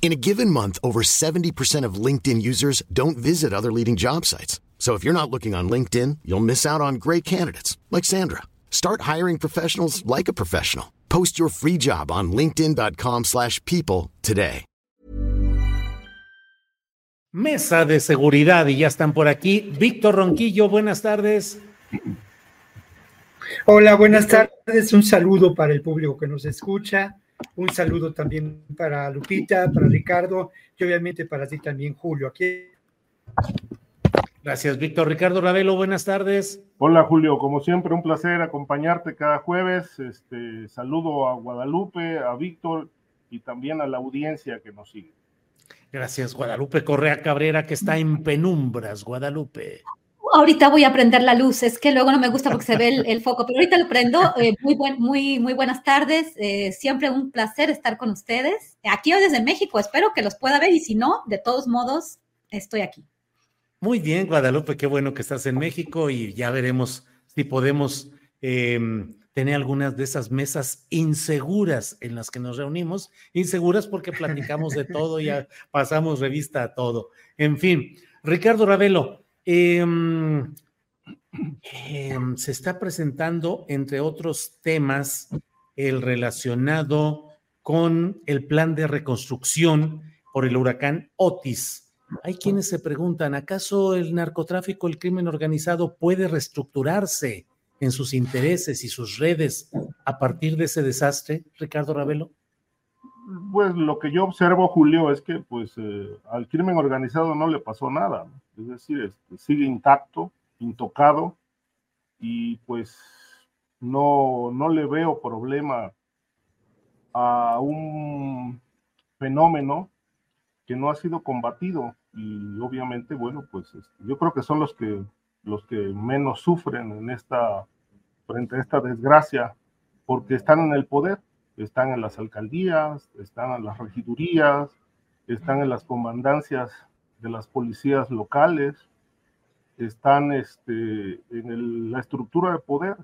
In a given month, over 70% of LinkedIn users don't visit other leading job sites. So if you're not looking on LinkedIn, you'll miss out on great candidates like Sandra. Start hiring professionals like a professional. Post your free job on linkedin.com/people today. Mesa de seguridad y ya están por aquí. Víctor Ronquillo, buenas tardes. Hola, buenas tardes. Un saludo para el público que nos escucha. Un saludo también para Lupita, para Ricardo y obviamente para ti también, Julio. Aquí. Gracias, Víctor. Ricardo Ravelo, buenas tardes. Hola, Julio. Como siempre, un placer acompañarte cada jueves. Este, saludo a Guadalupe, a Víctor y también a la audiencia que nos sigue. Gracias, Guadalupe Correa Cabrera, que está en penumbras, Guadalupe. Ahorita voy a prender la luz, es que luego no me gusta porque se ve el, foco, pero ahorita lo prendo. Eh, muy, buen, muy, muy buenas tardes, eh, siempre un placer estar con ustedes. Aquí o desde México, espero que los pueda ver y si no, de todos modos, estoy aquí. Muy bien, Guadalupe, qué bueno que estás en México y ya veremos si podemos eh, tener algunas de esas mesas inseguras en las que nos reunimos, inseguras porque platicamos de todo, y pasamos revista a todo. En fin, Ricardo Ravelo, em, em, se está presentando, entre otros temas, el relacionado con el plan de reconstrucción por el huracán Otis. Hay quienes se preguntan, ¿acaso el narcotráfico, el crimen organizado puede reestructurarse? en sus intereses y sus redes a partir de ese desastre, Ricardo Ravelo? Pues lo que yo observo, Julio, es que pues eh, al crimen organizado no le pasó nada, es decir, este, sigue intacto, intocado, y pues no, no le veo problema a un fenómeno que no ha sido combatido. Y obviamente, bueno, pues este, yo creo que son los que los que menos sufren en esta, frente a esta desgracia, porque están en el poder, están en las alcaldías, están en las regidurías, están en las comandancias de las policías locales, están este, en la estructura de poder.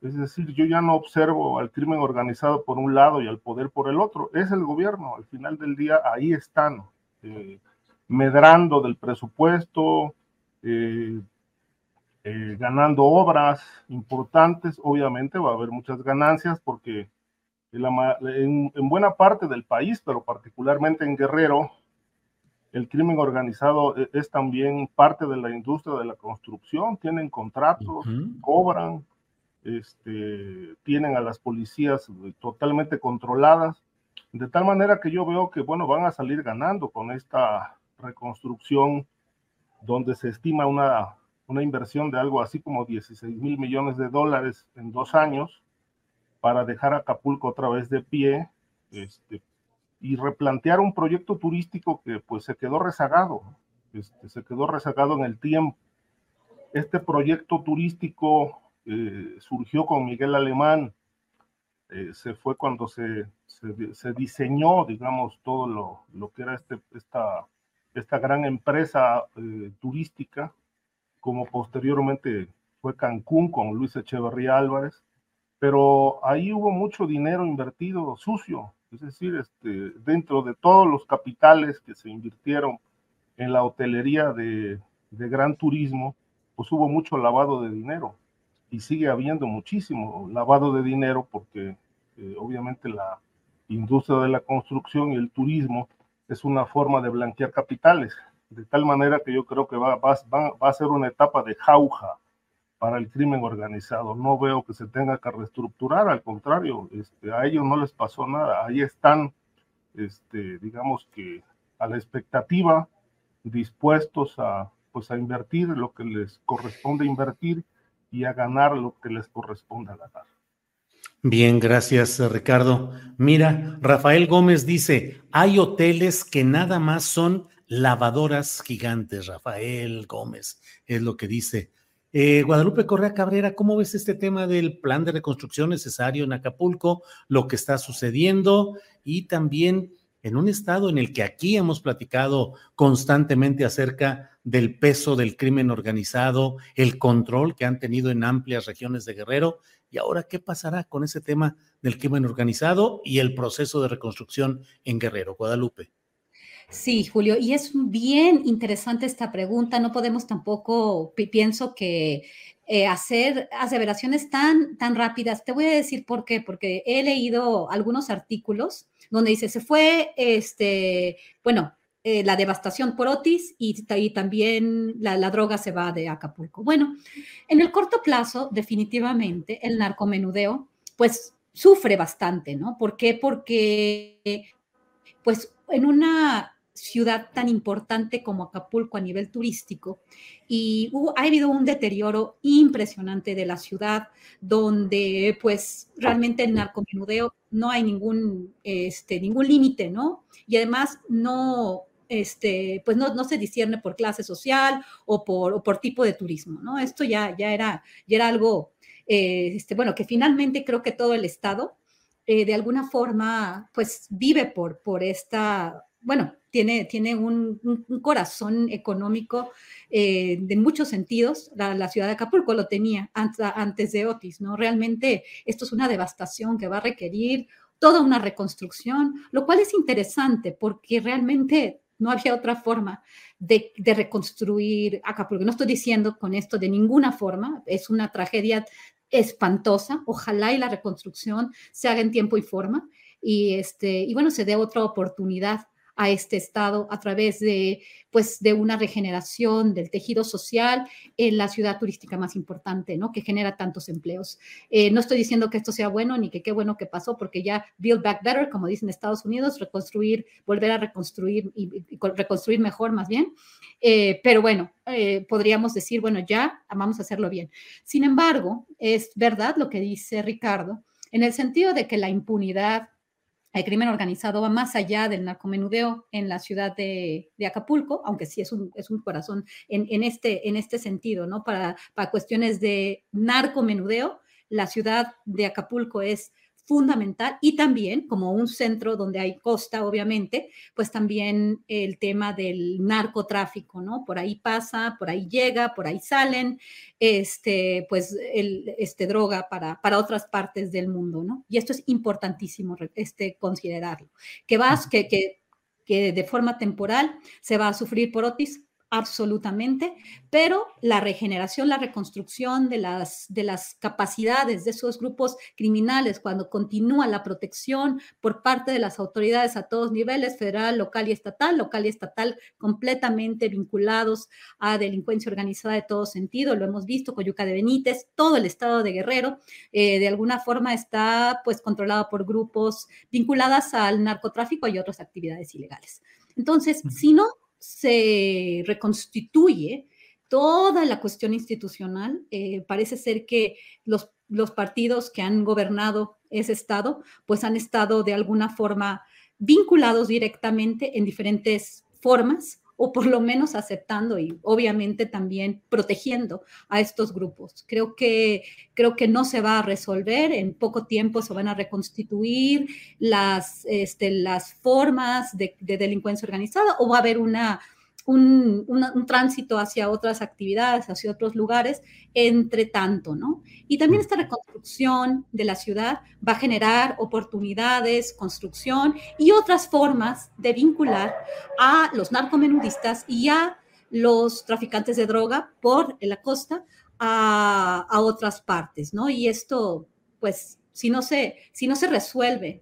Es decir, yo ya no observo al crimen organizado por un lado y al poder por el otro. Es el gobierno, al final del día ahí están, eh, medrando del presupuesto, eh, eh, ganando obras importantes, obviamente va a haber muchas ganancias porque en, buena parte del país, pero particularmente en Guerrero, el crimen organizado e, es también parte de la industria de la construcción, tienen contratos, cobran, este, tienen a las policías totalmente controladas, de tal manera que yo veo que, bueno, van a salir ganando con esta reconstrucción donde se estima una una inversión de algo así como 16 mil millones de dólares en dos años para dejar Acapulco otra vez de pie este, y replantear un proyecto turístico que pues se quedó rezagado, este, se quedó rezagado en el tiempo. Este proyecto turístico eh, surgió con Miguel Alemán, eh, se fue cuando se, se, diseñó, digamos, todo lo, lo, que era este, esta, esta gran empresa eh, turística como posteriormente fue Cancún con Luis Echeverría Álvarez, pero ahí hubo mucho dinero invertido sucio, es decir, este, dentro de todos los capitales que se invirtieron en la hotelería de, de gran turismo, pues hubo mucho lavado de dinero y sigue habiendo muchísimo lavado de dinero porque eh, obviamente la industria de la construcción y el turismo es una forma de blanquear capitales De tal manera que yo creo que va, va, va a ser una etapa de jauja para el crimen organizado. No veo que se tenga que reestructurar, al contrario, este, a ellos no les pasó nada. Ahí están, este, digamos que a la expectativa, dispuestos a, pues, a invertir lo que les corresponde invertir y a ganar lo que les corresponde ganar. Bien, gracias Ricardo. Mira, Rafael Gómez dice, hay hoteles que nada más son lavadoras gigantes, Rafael Gómez, es lo que dice. Eh, Guadalupe Correa Cabrera, ¿cómo ves este tema del plan de reconstrucción necesario en Acapulco, lo que está sucediendo y también en un estado en el que aquí hemos platicado constantemente acerca del peso del crimen organizado, el control que han tenido en amplias regiones de Guerrero? ¿Y ahora qué pasará con ese tema del crimen organizado y el proceso de reconstrucción en Guerrero? Guadalupe. Sí, Julio, y es bien interesante esta pregunta. No podemos tampoco, pienso que eh, hacer aseveraciones tan, tan rápidas. Te voy a decir por qué, porque he leído algunos artículos donde dice, se fue, este, bueno, eh, la devastación por Otis y, también la, la, droga se va de Acapulco. Bueno, en el corto plazo, definitivamente, el narcomenudeo, pues sufre bastante, ¿no? ¿Por qué? Porque, pues, en una ciudad tan importante como Acapulco a nivel turístico y ha habido un deterioro impresionante de la ciudad donde pues realmente el narcomenudeo no hay ningún, este, ningún límite, ¿no? Y además no, este, pues no, no, se discierne por clase social o por, por tipo de turismo, ¿no? Esto ya, ya, era, ya era algo, eh, este, bueno, que finalmente creo que todo el Estado, eh, de alguna forma, pues vive por, por esta, bueno, tiene, tiene un, corazón económico eh, de muchos sentidos. La, ciudad de Acapulco lo tenía antes, de Otis, ¿no? Realmente esto es una devastación que va a requerir toda una reconstrucción, lo cual es interesante porque realmente no había otra forma de, de, reconstruir Acapulco. No estoy diciendo con esto de ninguna forma, es una tragedia espantosa. Ojalá y la reconstrucción se haga en tiempo y forma y, este, y bueno, se dé otra oportunidad a este estado a través de, pues, de una regeneración del tejido social en la ciudad turística más importante, ¿no? Que genera tantos empleos. Eh, no estoy diciendo que esto sea bueno ni que qué bueno que pasó, porque ya build back better, como dicen Estados Unidos, reconstruir, volver a reconstruir y, reconstruir mejor más bien. Eh, pero bueno, eh, podríamos decir, bueno, ya vamos a hacerlo bien. Sin embargo, es verdad lo que dice Ricardo, en el sentido de que la impunidad el crimen organizado va más allá del narcomenudeo en la ciudad de, Acapulco, aunque sí es un, es un corazón en, este, en este sentido, ¿no? Para, para cuestiones de narcomenudeo, la ciudad de Acapulco es fundamental y también como un centro donde hay costa, obviamente, pues también el tema del narcotráfico, ¿no? Por ahí pasa, por ahí llega, por ahí salen, este, pues, el, este, droga para, para otras partes del mundo, ¿no? Y esto es importantísimo, este, considerarlo. Que vas, que, que, que de forma temporal se va a sufrir por Otis, absolutamente, pero la regeneración, la reconstrucción de las, de las capacidades de esos grupos criminales, cuando continúa la protección por parte de las autoridades a todos niveles, federal, local y estatal, local y estatal completamente vinculados a delincuencia organizada de todo sentido, lo hemos visto, Coyuca de Benítez, todo el estado de Guerrero, eh, de alguna forma está pues controlado por grupos vinculadas al narcotráfico y otras actividades ilegales. Entonces, si no se reconstituye toda la cuestión institucional. Eh, parece ser que los, los partidos que han gobernado ese estado, pues han estado de alguna forma vinculados directamente en diferentes formas o por lo menos aceptando y obviamente también protegiendo a estos grupos. Creo que, creo que no se va a resolver, en poco tiempo se van a reconstituir las, este, las formas de, de delincuencia organizada o va a haber una un, tránsito hacia otras actividades, hacia otros lugares, entre tanto, ¿no? Y también esta reconstrucción de la ciudad va a generar oportunidades, construcción y otras formas de vincular a los narcomenudistas y a los traficantes de droga por la costa a, a otras partes, ¿no? Y esto, pues, si no, se, si no se resuelve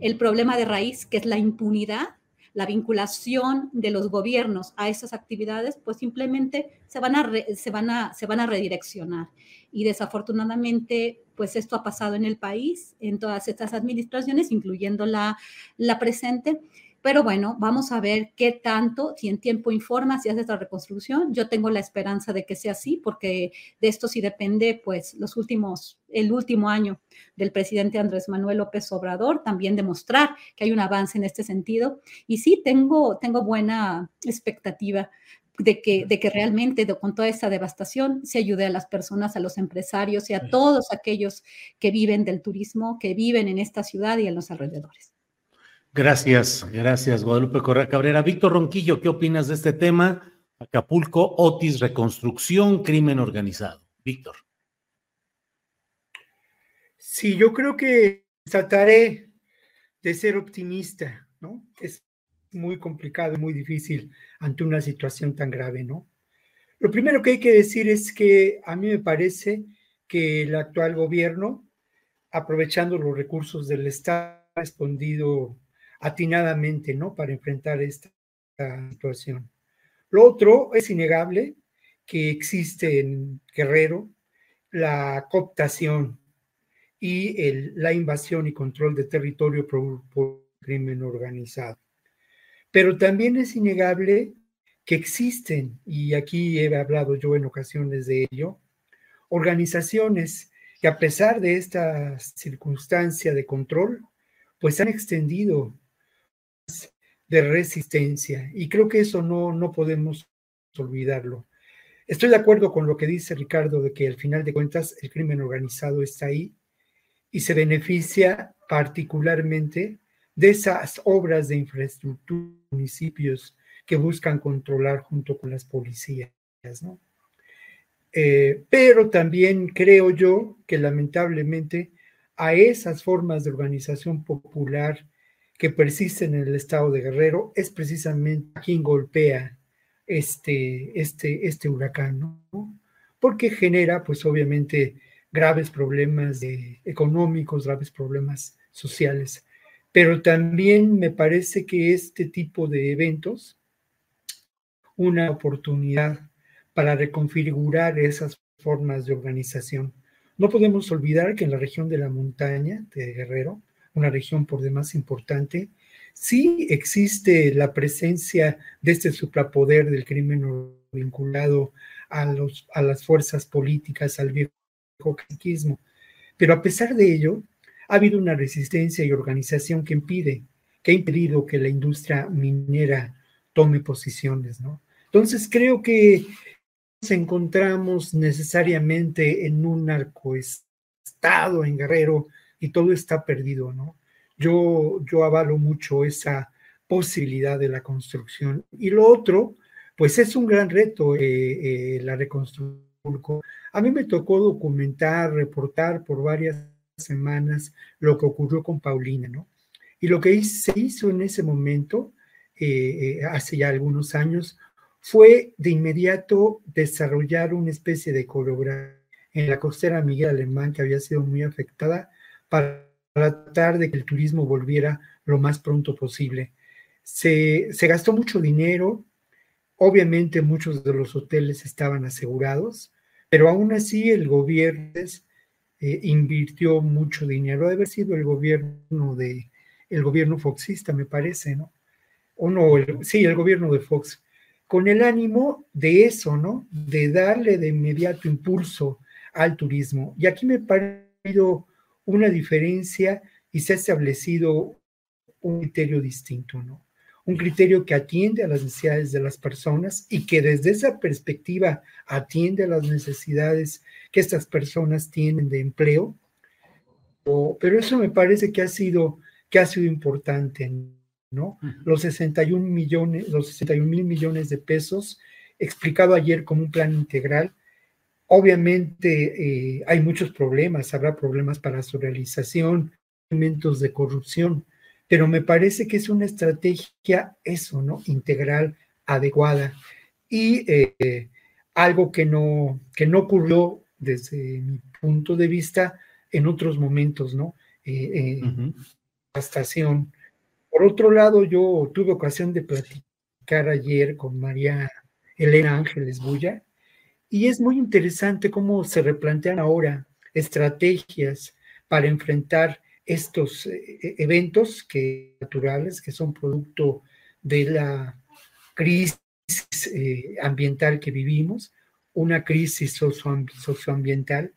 el problema de raíz, que es la impunidad, la vinculación de los gobiernos a esas actividades, pues simplemente se van a, se van a, se van a redireccionar. Y desafortunadamente, pues esto ha pasado en el país, en todas estas administraciones, incluyendo la, la presente. Pero bueno, vamos a ver qué tanto, si en tiempo informa, si hace esta reconstrucción. Yo tengo la esperanza de que sea así, porque de esto sí depende, pues, los últimos, el último año del presidente Andrés Manuel López Obrador, también demostrar que hay un avance en este sentido. Y sí, tengo, tengo buena expectativa de que, de que realmente con toda esta devastación se ayude a las personas, a los empresarios y a todos aquellos que viven del turismo, que viven en esta ciudad y en los alrededores. Gracias, gracias, Guadalupe Correa Cabrera. Víctor Ronquillo, ¿qué opinas de este tema? Acapulco, Otis, reconstrucción, crimen organizado. Víctor. Sí, yo creo que trataré de ser optimista, ¿no? Es muy complicado, muy difícil ante una situación tan grave, ¿no? Lo primero que hay que decir es que a mí me parece que el actual gobierno, aprovechando los recursos del Estado, ha respondido atinadamente, ¿no? Para enfrentar esta situación. Lo otro es innegable que existe en Guerrero la cooptación y la invasión y control de territorio por, por crimen organizado. Pero también es innegable que existen, y aquí he hablado yo en ocasiones de ello, organizaciones que a pesar de esta circunstancia de control, pues han extendido de resistencia. Y creo que eso no, no podemos olvidarlo. Estoy de acuerdo con lo que dice Ricardo de que al final de cuentas el crimen organizado está ahí y se beneficia particularmente de esas obras de infraestructura municipios que buscan controlar junto con las policías, ¿no? Eh, pero también creo yo que lamentablemente a esas formas de organización popular que persisten en el estado de Guerrero es precisamente quien golpea este, este, este huracán. Porque genera, pues obviamente, graves problemas económicos, graves problemas sociales. Pero también me parece que este tipo de eventos, una oportunidad para reconfigurar esas formas de organización. No podemos olvidar que en la región de la montaña de Guerrero, una región por demás importante, sí existe la presencia de este suprapoder del crimen vinculado a, los, a las fuerzas políticas, al viejo caciquismo. Pero a pesar de ello, ha habido una resistencia y organización que impide, que ha impedido que la industria minera tome posiciones, ¿no? Entonces creo que nos encontramos necesariamente en un narcoestado en Guerrero y todo está perdido, ¿no? Yo, yo avalo mucho esa posibilidad de la construcción. Y lo otro, pues es un gran reto eh, eh, la reconstrucción. A mí me tocó documentar, reportar por varias semanas lo que ocurrió con Paulina, ¿no? Y lo que se hizo en ese momento, eh, hace ya algunos años, fue de inmediato desarrollar una especie de coreografía en la costera Miguel Alemán, que había sido muy afectada, para tratar de que el turismo volviera lo más pronto posible. Se, gastó mucho dinero, obviamente muchos de los hoteles estaban asegurados, pero aún así el gobierno eh, invirtió mucho dinero. Debe haber sido el gobierno de el gobierno foxista, me parece, ¿no? O no, sí, el gobierno de Fox, con el ánimo de eso, ¿no? De darle de inmediato impulso al turismo. Y aquí me parece una diferencia y se ha establecido un criterio distinto, ¿no? Un criterio que atiende a las necesidades de las personas y que desde esa perspectiva atiende a las necesidades que estas personas tienen de empleo. pero eso me parece que ha sido, que ha sido importante, ¿no? Los 61 millones, los 61 mil millones de pesos, explicado ayer como un plan integral, Obviamente eh, hay muchos problemas, habrá problemas para su realización, elementos de corrupción, pero me parece que es una estrategia eso, ¿no? Integral, adecuada y eh, algo que no, que no ocurrió desde mi punto de vista en otros momentos, ¿no? Eh, estación Por otro lado, yo tuve ocasión de platicar ayer con María Elena Ángeles Bulla y es muy interesante cómo se replantean ahora estrategias para enfrentar estos eh, eventos que, naturales que son producto de la crisis eh, ambiental que vivimos, una crisis socioambiental,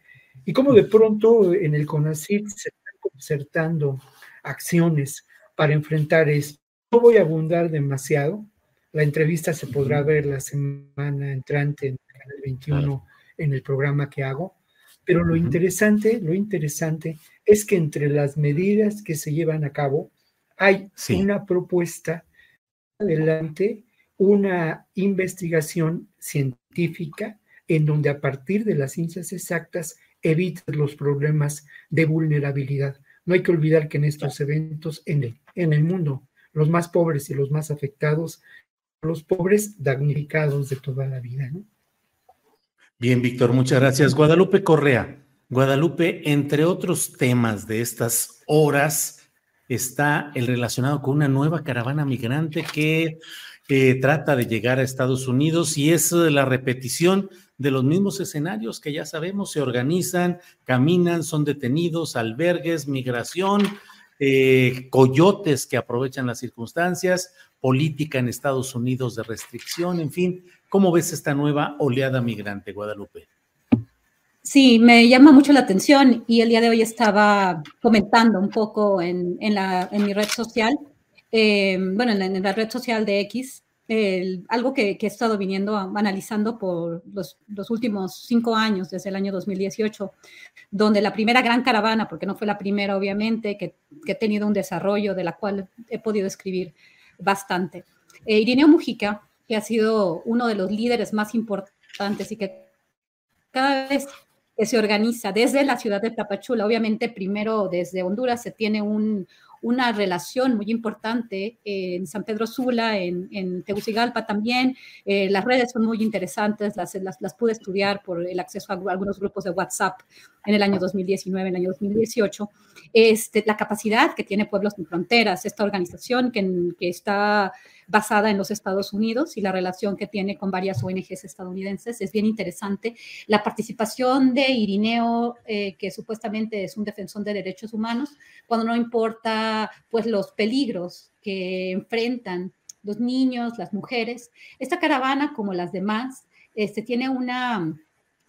y cómo de pronto en el CONACYT se están concertando acciones para enfrentar esto. No voy a abundar demasiado, la entrevista se podrá ver la semana entrante en el canal 21 en el programa que hago, pero lo interesante, lo interesante es que entre las medidas que se llevan a cabo hay una propuesta adelante, una investigación científica en donde a partir de las ciencias exactas evitas los problemas de vulnerabilidad. No hay que olvidar que en estos eventos en el, en el mundo, los más pobres y los más afectados, los pobres damnificados de toda la vida. ¿no? Bien, Víctor, muchas gracias. Guadalupe Correa. Guadalupe, entre otros temas de estas horas, está el relacionado con una nueva caravana migrante que eh, trata de llegar a Estados Unidos y es la repetición de los mismos escenarios que ya sabemos, se organizan, caminan, son detenidos, albergues, migración, eh, coyotes que aprovechan las circunstancias, política en Estados Unidos de restricción, en fin, ¿cómo ves esta nueva oleada migrante, Guadalupe? Sí, me llama mucho la atención y el día de hoy estaba comentando un poco en, la, en mi red social, eh, bueno, en la, red social de X, algo que, he estado viniendo analizando por los, últimos cinco años, desde el año 2018, donde la primera gran caravana, porque no fue la primera obviamente, que, que he tenido un desarrollo de la cual he podido escribir bastante. Eh, Irineo Mujica, que ha sido uno de los líderes más importantes y que cada vez que se organiza desde la ciudad de Tapachula, obviamente primero desde Honduras se tiene un, una relación muy importante en San Pedro Sula, en, en Tegucigalpa también. Eh, las redes son muy interesantes, las, las, pude estudiar por el acceso a algunos grupos de WhatsApp en el año 2019, en el año 2018. Este, la capacidad que tiene Pueblos Sin Fronteras, esta organización que, está basada en los Estados Unidos y la relación que tiene con varias ONGs estadounidenses. Es bien interesante. La participación de Irineo, eh, que supuestamente es un defensor de derechos humanos, cuando no importa pues los peligros que enfrentan los niños, las mujeres. Esta caravana, como las demás, este, tiene una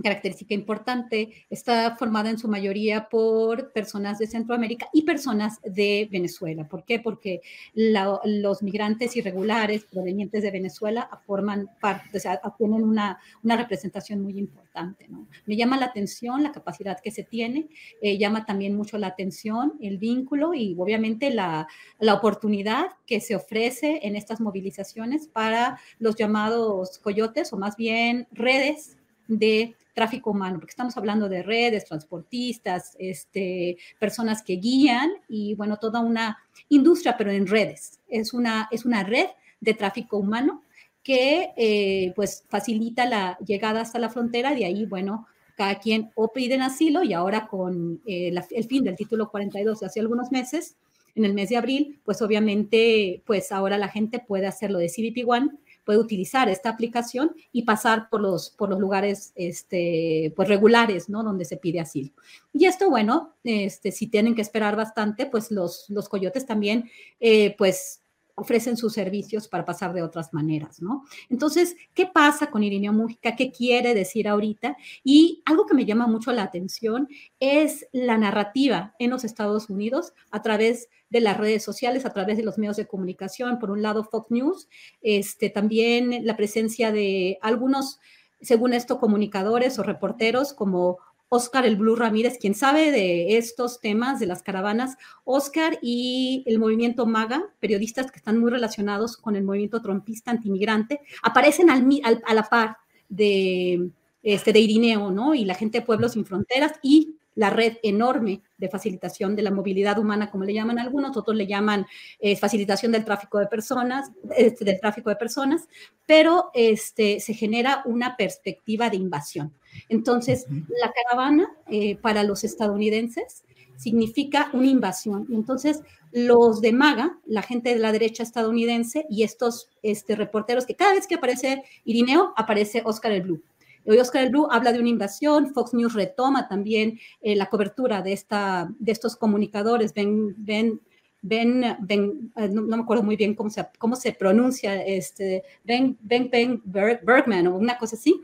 característica importante, está formada en su mayoría por personas de Centroamérica y personas de Venezuela. ¿Por qué? Porque los migrantes irregulares provenientes de Venezuela forman parte, o sea, tienen una, una representación muy importante. Me llama la atención la capacidad que se tiene, eh, llama también mucho la atención el vínculo y obviamente la, la oportunidad que se ofrece en estas movilizaciones para los llamados coyotes o más bien redes de tráfico humano, porque estamos hablando de redes, transportistas, este, personas que guían y, bueno, toda una industria, pero en redes. Es una, es una red de tráfico humano que, eh, pues, facilita la llegada hasta la frontera. De ahí, bueno, cada quien o piden asilo y ahora con eh, el fin del título 42 hace algunos meses, en el mes de abril, pues obviamente, pues ahora la gente puede hacerlo de CBP One puede utilizar esta aplicación y pasar por los, por los lugares este, pues regulares, ¿no? Donde se pide asilo. Y esto, bueno, este, si tienen que esperar bastante, pues los, los coyotes también, eh, pues ofrecen sus servicios para pasar de otras maneras, ¿no? Entonces, ¿qué pasa con Irineo Mújica? ¿Qué quiere decir ahorita? Y algo que me llama mucho la atención es la narrativa en los Estados Unidos a través de las redes sociales, a través de los medios de comunicación. Por un lado, Fox News, este, también la presencia de algunos, según esto, comunicadores o reporteros como Oscar el Blue Ramírez, quien sabe de estos temas de las caravanas, Oscar y el movimiento MAGA, periodistas que están muy relacionados con el movimiento trompista antimigrante, aparecen al, a la par de, este, de Irineo, ¿no? Y la gente de Pueblos Sin Fronteras y la red enorme de facilitación de la movilidad humana, como le llaman algunos, otros le llaman eh, facilitación del tráfico de personas, este, del tráfico de personas, pero este, se genera una perspectiva de invasión. Entonces, la caravana eh, para los estadounidenses significa una invasión. Y entonces los de MAGA, la gente de la derecha estadounidense y estos este, reporteros que cada vez que aparece Irineo, aparece Oscar el Blue. Hoy Oscar el Blue habla de una invasión, Fox News retoma también eh, la cobertura de, esta, de estos comunicadores, ven, ven Ben, ben eh, no, me acuerdo muy bien cómo se, cómo se pronuncia, este, Ben, ben, ben Bergman o una cosa así.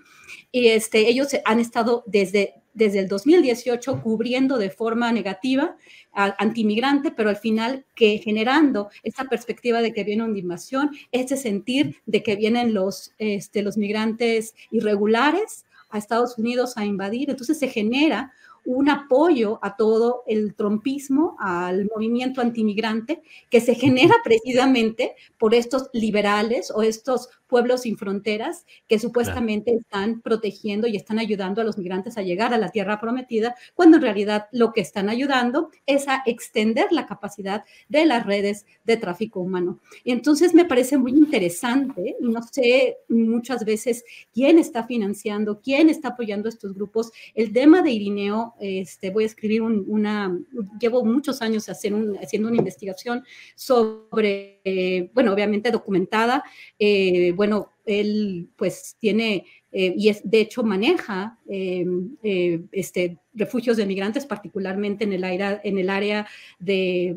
Y este, ellos han estado desde, desde el 2018 cubriendo de forma negativa al antimigrante, pero al final que generando esta perspectiva de que viene una invasión, este sentir de que vienen los, este, los migrantes irregulares a Estados Unidos a invadir. Entonces se genera un apoyo a todo el trompismo, al movimiento antimigrante, que se genera precisamente por estos liberales o estos pueblos sin fronteras que supuestamente están protegiendo y están ayudando a los migrantes a llegar a la tierra prometida, cuando en realidad lo que están ayudando es a extender la capacidad de las redes de tráfico humano. Y entonces me parece muy interesante, y no sé muchas veces quién está financiando, quién está apoyando estos grupos. El tema de Irineo, este, voy a escribir una, llevo muchos años hacer haciendo una investigación sobre, eh, bueno, obviamente documentada, eh, bueno, él pues tiene eh, y es, de hecho maneja eh, eh, este, refugios de migrantes, particularmente en el, área, en el área de,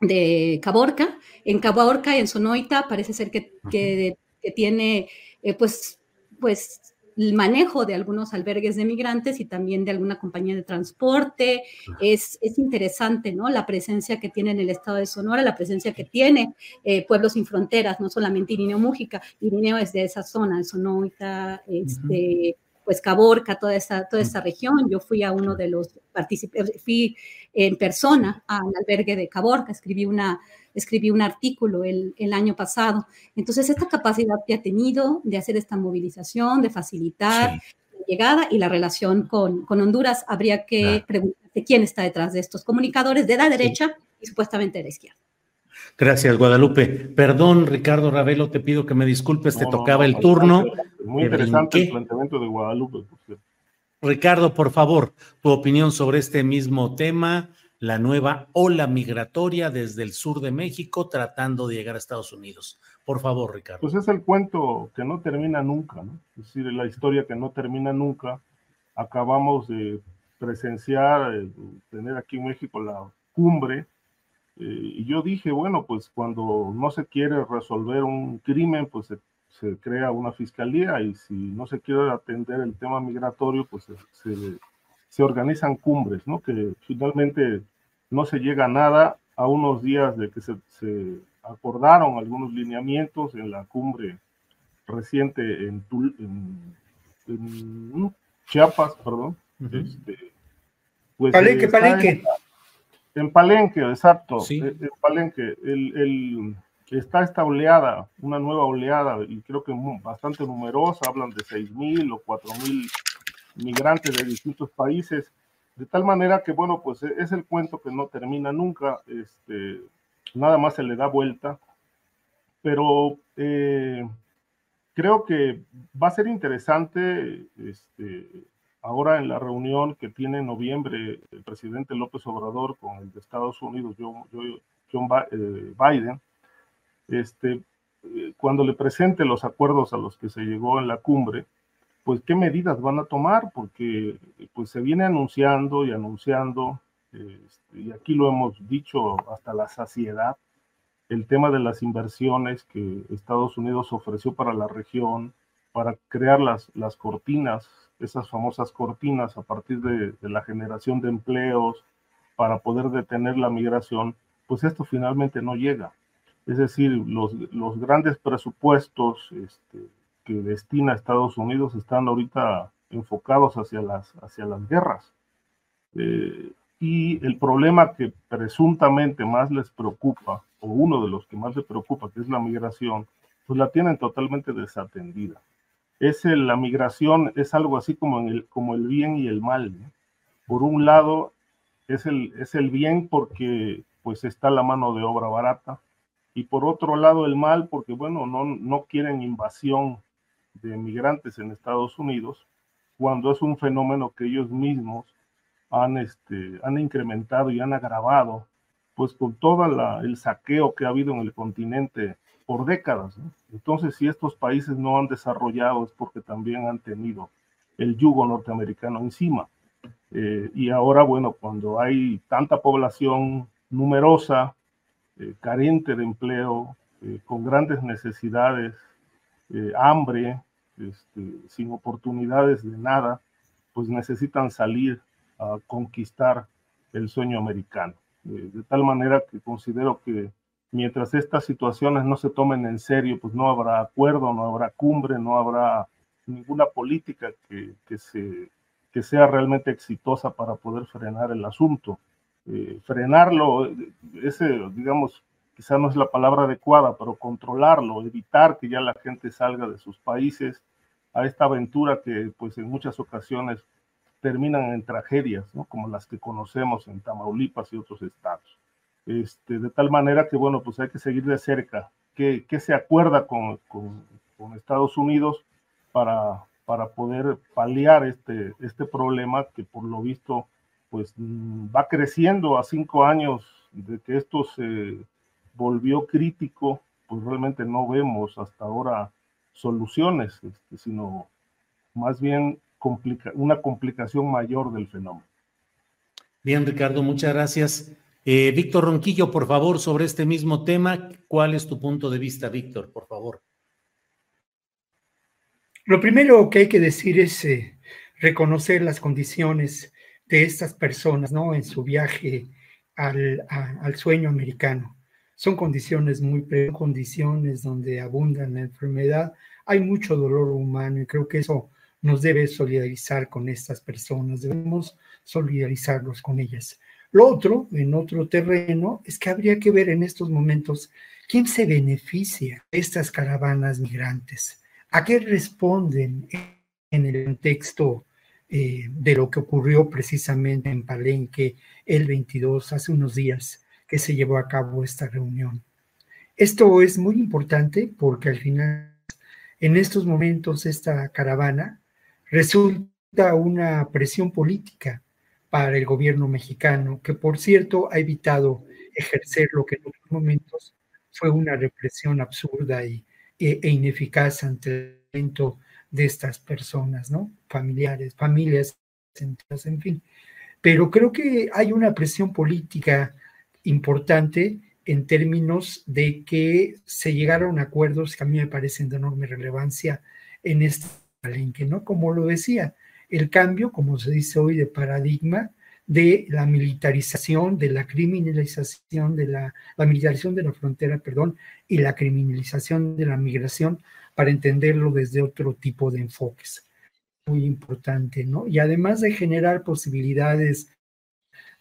de Caborca. En Caborca, en Sonoita, parece ser que, que, que tiene pues, pues el manejo de algunos albergues de migrantes y también de alguna compañía de transporte. Es, es interesante, ¿no? La presencia que tiene en el estado de Sonora, la presencia que tiene eh, Pueblos sin Fronteras, no solamente Irineo Mújica, Irineo es de esa zona, de Sonoita, este, pues Caborca, toda esta, toda esta región. Yo fui a uno de los participantes, fui en persona al albergue de Caborca, escribí una escribí un artículo el, el, año pasado. Entonces, esta capacidad que ha tenido de hacer esta movilización, de facilitar la llegada y la relación con, con Honduras, habría que preguntarse quién está detrás de estos comunicadores de la derecha y supuestamente de la izquierda. Gracias, Guadalupe. Perdón, Ricardo Ravelo, te pido que me disculpes, te tocaba el turno. Muy interesante el planteamiento de Guadalupe. Ricardo, por favor, tu opinión sobre este mismo tema la nueva ola migratoria desde el sur de México tratando de llegar a Estados Unidos. Por favor, Ricardo. Pues es el cuento que no termina nunca, ¿no? Es decir, la historia que no termina nunca. Acabamos de presenciar, eh, tener aquí en México la cumbre, eh, y yo dije, bueno, pues cuando no se quiere resolver un crimen, pues se, crea una fiscalía, y si no se quiere atender el tema migratorio, pues se se organizan cumbres, ¿no? Que finalmente no se llega a nada a unos días de que se, acordaron algunos lineamientos en la cumbre reciente en, en, Chiapas, perdón. este, pues, palenque, eh, Palenque. En, Palenque, exacto. Sí. Eh, en Palenque, el, el, está esta oleada, una nueva oleada, y creo que bastante numerosa, hablan de seis mil o cuatro mil migrantes de distintos países, de tal manera que, bueno, pues e-, es el cuento que no termina nunca, este, nada más se le da vuelta, pero eh, creo que va a ser interesante este, ahora en la reunión que tiene en noviembre el presidente López Obrador con el de Estados Unidos, John, John eh, Biden, este, eh, cuando le presente los acuerdos a los que se llegó en la cumbre, pues qué medidas van a tomar, porque pues se viene anunciando y anunciando, este, y aquí lo hemos dicho hasta la saciedad, el tema de las inversiones que Estados Unidos ofreció para la región, para crear las, las cortinas, esas famosas cortinas a partir de, la generación de empleos, para poder detener la migración, pues esto finalmente no llega. Es decir, los, los grandes presupuestos este, que destina a Estados Unidos están ahorita enfocados hacia las, hacia las guerras. Eh, y el problema que presuntamente más les preocupa, o uno de los que más les preocupa, que es la migración, pues la tienen totalmente desatendida. Es la migración es algo así como, el, como el bien y el mal. Por un lado, es el, es el bien porque pues está la mano de obra barata, y por otro lado el mal porque, bueno, no, no quieren invasión de migrantes en Estados Unidos, cuando es un fenómeno que ellos mismos han, este, han incrementado y han agravado, pues con todo el saqueo que ha habido en el continente por décadas. Entonces, si estos países no han desarrollado es porque también han tenido el yugo norteamericano encima. Eh, y ahora, bueno, cuando hay tanta población numerosa, eh, carente de empleo, eh, con grandes necesidades, hambre, este, sin oportunidades de nada, pues necesitan salir a conquistar el sueño americano. de tal manera que considero que mientras estas situaciones no se tomen en serio, pues no habrá acuerdo, no habrá cumbre, no habrá ninguna política que, que sea realmente exitosa para poder frenar el asunto. Eh, frenarlo, ese, digamos, quizá no es la palabra adecuada, pero controlarlo, evitar que ya la gente salga de sus países a esta aventura que pues en muchas ocasiones terminan en tragedias, ¿no? como las que conocemos en Tamaulipas y otros estados. Este, de tal manera que, bueno, pues hay que seguir de cerca qué, se acuerda con, con, con, Estados Unidos para, para poder paliar este, este problema que por lo visto pues mm, va creciendo a cinco años de que esto se volvió crítico, pues realmente no vemos hasta ahora soluciones, este, sino más bien complica una complicación mayor del fenómeno. Bien, Ricardo, muchas gracias. Eh, Víctor Ronquillo, por favor, sobre este mismo tema, ¿cuál es tu punto de vista, Víctor, por favor? Lo primero que hay que decir es eh, reconocer las condiciones de estas personas, ¿no? En su viaje al, al sueño americano. Son condiciones muy condiciones donde abundan la enfermedad, hay mucho dolor humano y creo que eso nos debe solidarizar con estas personas, debemos solidarizarlos con ellas. Lo otro, en otro terreno, es que habría que ver en estos momentos quién se beneficia de estas caravanas migrantes, a qué responden en el contexto eh, de lo que ocurrió precisamente en Palenque el 22, hace unos días que se llevó a cabo esta reunión. Esto es muy importante porque al final, en estos momentos, esta caravana resulta una presión política para el gobierno mexicano, que por cierto ha evitado ejercer lo que en otros momentos fue una represión absurda y, e, e ineficaz ante el evento de estas personas, ¿no? Familiares, familias, en fin. Pero creo que hay una presión política importante en términos de que se llegaron a acuerdos que a mí me parecen de enorme relevancia en este palenque, ¿no? Como lo decía, el cambio, como se dice hoy, de paradigma de la militarización, de la criminalización de la, la militarización de la frontera, perdón, y la criminalización de la migración para entenderlo desde otro tipo de enfoques. Muy importante, ¿no? Y además de generar posibilidades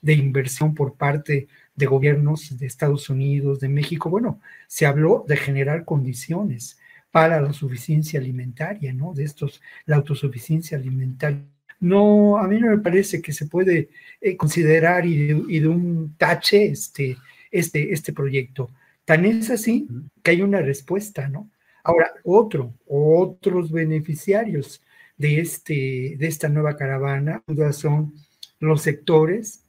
de inversión por parte de gobiernos de Estados Unidos, de México, bueno, se habló de generar condiciones para la suficiencia alimentaria, ¿no? De estos, la autosuficiencia alimentaria. No, a mí no me parece que se puede eh, considerar y de, un tache este, este, este proyecto. Tan es así que hay una respuesta, ¿no? Ahora, otro, otros beneficiarios de, este, de esta nueva caravana son los sectores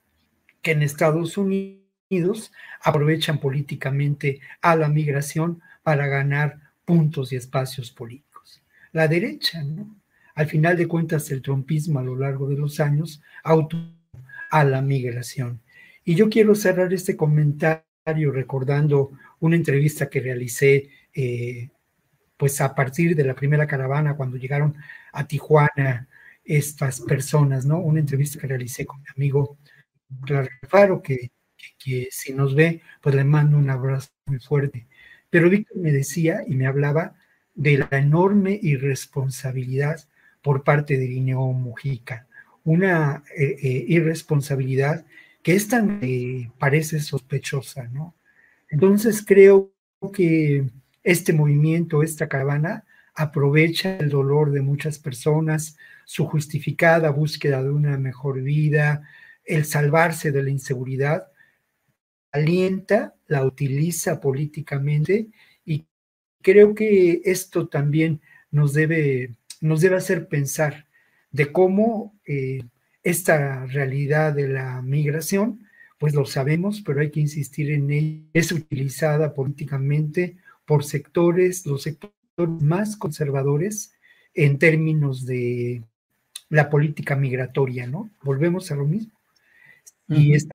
que en Estados Unidos aprovechan políticamente a la migración para ganar puntos y espacios políticos. La derecha, ¿no? Al final de cuentas, el trompismo a lo largo de los años auto a la migración. Y yo quiero cerrar este comentario recordando una entrevista que realicé eh, pues a partir de la primera caravana cuando llegaron a Tijuana estas personas, ¿no? Una entrevista que realicé con mi amigo Claro Faro, que, que si nos ve, pues le mando un abrazo muy fuerte. Pero Víctor me decía y me hablaba de la enorme irresponsabilidad por parte de Guineo Mujica, una eh, eh, irresponsabilidad que es tan, eh, parece sospechosa, ¿no? Entonces creo que este movimiento, esta caravana, aprovecha el dolor de muchas personas, su justificada búsqueda de una mejor vida, el salvarse de la inseguridad, alienta, la utiliza políticamente y creo que esto también nos debe, nos debe hacer pensar de cómo eh, esta realidad de la migración, pues lo sabemos, pero hay que insistir en ella. Es utilizada políticamente por sectores, los sectores más conservadores en términos de la política migratoria, ¿no? Volvemos a lo mismo. Y esta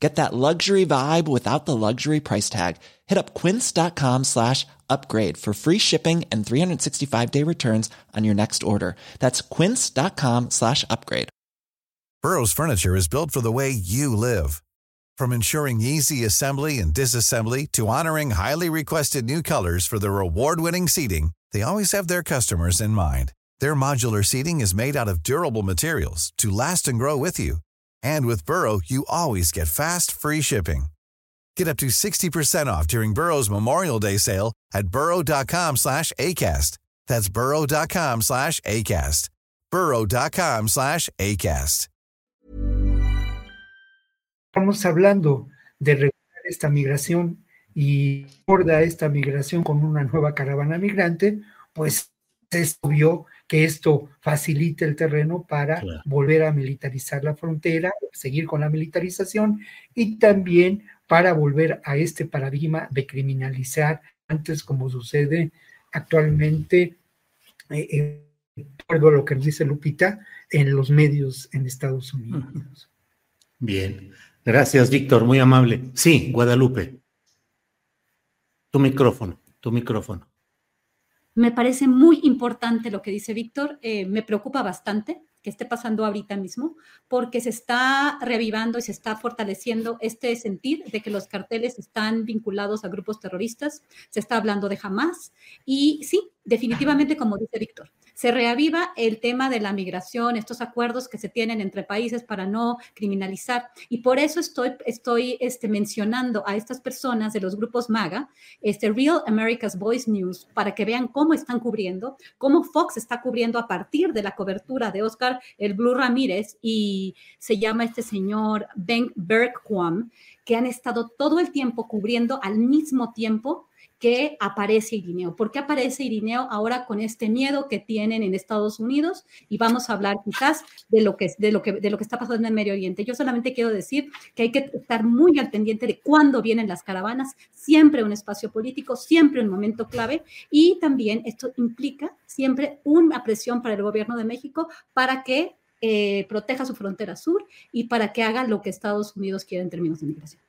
Get that luxury vibe without the luxury price tag. Hit up quince.com slash upgrade for free shipping and 365 day returns on your next order. That's quince.com slash upgrade. Burrow's furniture is built for the way you live. From ensuring easy assembly and disassembly to honoring highly requested new colors for their award winning seating, they always have their customers in mind. Their modular seating is made out of durable materials to last and grow with you. And with Burrow, you always get fast, free shipping. Get up to 60% off during Burrow's Memorial Day sale at burrow.com slash ACAST. That's burrow.com slash ACAST. burrow.com slash ACAST. Estamos hablando de regular esta migración y aborda esta migración con una nueva caravana migrante, pues es obvio que esto facilite el terreno para Claro. volver a militarizar la frontera, seguir con la militarización y también para volver a este paradigma de criminalizar antes como sucede actualmente, eh, eh, de acuerdo a lo que nos dice Lupita, en los medios en Estados Unidos. Bien. Gracias, Víctor. Muy amable. Sí, Guadalupe. Tu micrófono, tu micrófono. Me parece muy importante lo que dice Víctor, eh, me preocupa bastante que esté pasando ahorita mismo, porque se está reavivando y se está fortaleciendo este sentir de que los carteles están vinculados a grupos terroristas, se está hablando de Hamas y sí, definitivamente, como dice Víctor, se reaviva el tema de la migración, estos acuerdos que se tienen entre países para no criminalizar. Y por eso estoy, estoy este, mencionando a estas personas de los grupos MAGA, este Real America's Voice News, para que vean cómo están cubriendo, cómo Fox está cubriendo a partir de la cobertura de Oscar el Blue Ramírez y se llama este señor Ben Bergquam, que han estado todo el tiempo cubriendo al mismo tiempo que aparece Irineo. ¿Por qué aparece Irineo ahora con este miedo que tienen en Estados Unidos? Y vamos a hablar quizás de lo que, de lo que, de lo que está pasando en el Medio Oriente. Yo solamente quiero decir que hay que estar muy al pendiente de cuándo vienen las caravanas, siempre un espacio político, siempre un momento clave, y también esto implica siempre una presión para el gobierno de México para que eh, proteja su frontera sur y para que haga lo que Estados Unidos quiere en términos de migración.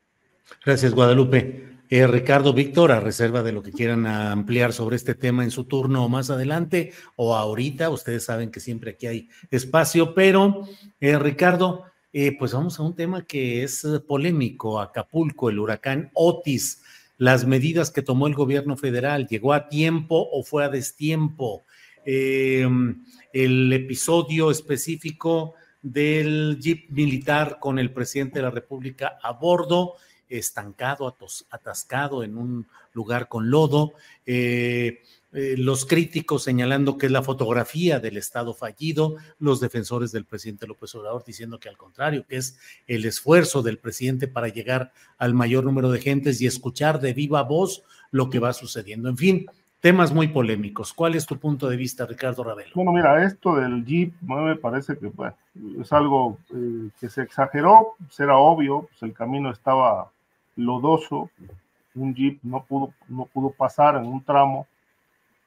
Gracias, Guadalupe. Eh, Ricardo, Víctor, a reserva de lo que quieran ampliar sobre este tema en su turno o más adelante o ahorita, ustedes saben que siempre aquí hay espacio, pero eh, Ricardo, eh, pues vamos a un tema que es eh, polémico, Acapulco, el huracán Otis, las medidas que tomó el gobierno federal, ¿llegó a tiempo o fue a destiempo? Eh, el episodio específico del jeep militar con el presidente de la República a bordo, estancado, atascado en un lugar con lodo. eh, eh, los críticos señalando que es la fotografía del Estado fallido, los defensores del presidente López Obrador diciendo que al contrario, que es el esfuerzo del presidente para llegar al mayor número de gentes y escuchar de viva voz lo que va sucediendo. En fin, temas muy polémicos. ¿Cuál es tu punto de vista, Ricardo Ravelo? Bueno, mira, esto del Jeep me parece que es algo eh, que se exageró, era obvio, pues el camino estaba lodoso, un Jeep no pudo, no pudo pasar en un tramo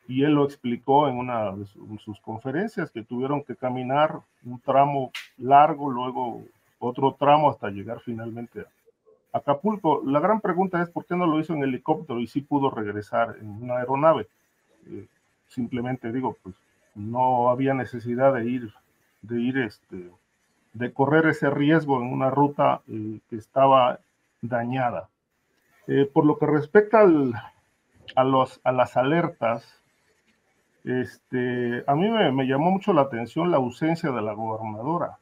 y él lo explicó en una de sus conferencias que tuvieron que caminar un tramo largo, luego otro tramo hasta llegar finalmente a Acapulco. La gran pregunta es por qué no lo hizo en helicóptero y sí pudo regresar en una aeronave. Eh, simplemente digo, pues no había necesidad de ir, de ir, este, de correr ese riesgo en una ruta eh, que estaba dañada. Eh, por lo que respecta al- a, los, a las alertas, este, a mí me, llamó mucho la atención la ausencia de la gobernadora.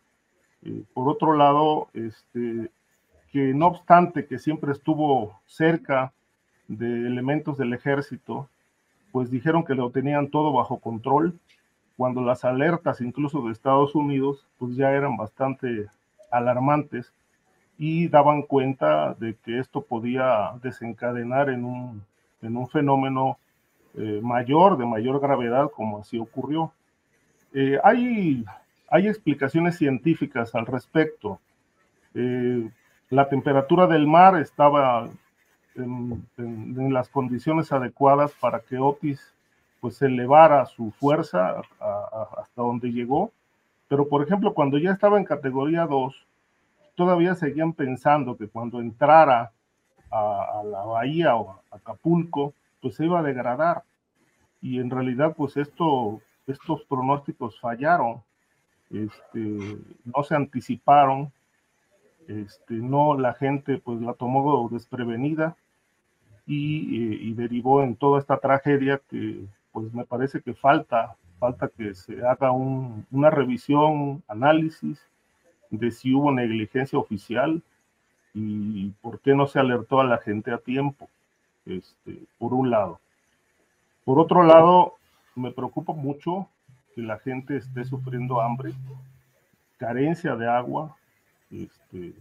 Eh, por otro lado, este, que no obstante que siempre estuvo cerca de elementos del ejército, pues dijeron que lo tenían todo bajo control, cuando las alertas incluso de Estados Unidos, pues ya eran bastante alarmantes y daban cuenta de que esto podía desencadenar en un, en un fenómeno eh, mayor, de mayor gravedad, como así ocurrió. Eh, hay, hay explicaciones científicas al respecto. Eh, la temperatura del mar estaba en, las condiciones adecuadas para que Otis pues elevara su fuerza hasta donde llegó. Pero, por ejemplo, cuando ya estaba en categoría 2, todavía seguían pensando que cuando entrara a, la bahía o a Acapulco, pues se iba a degradar. Y en realidad, pues esto, estos pronósticos fallaron, este, no se anticiparon, este, no la gente pues la tomó desprevenida y, eh, y derivó en toda esta tragedia que pues me parece que falta, falta que se haga una revisión, análisis de si hubo negligencia oficial y por qué no se alertó a la gente a tiempo, este, por un lado. Por otro lado, me preocupa mucho que la gente esté sufriendo hambre, carencia de agua, este,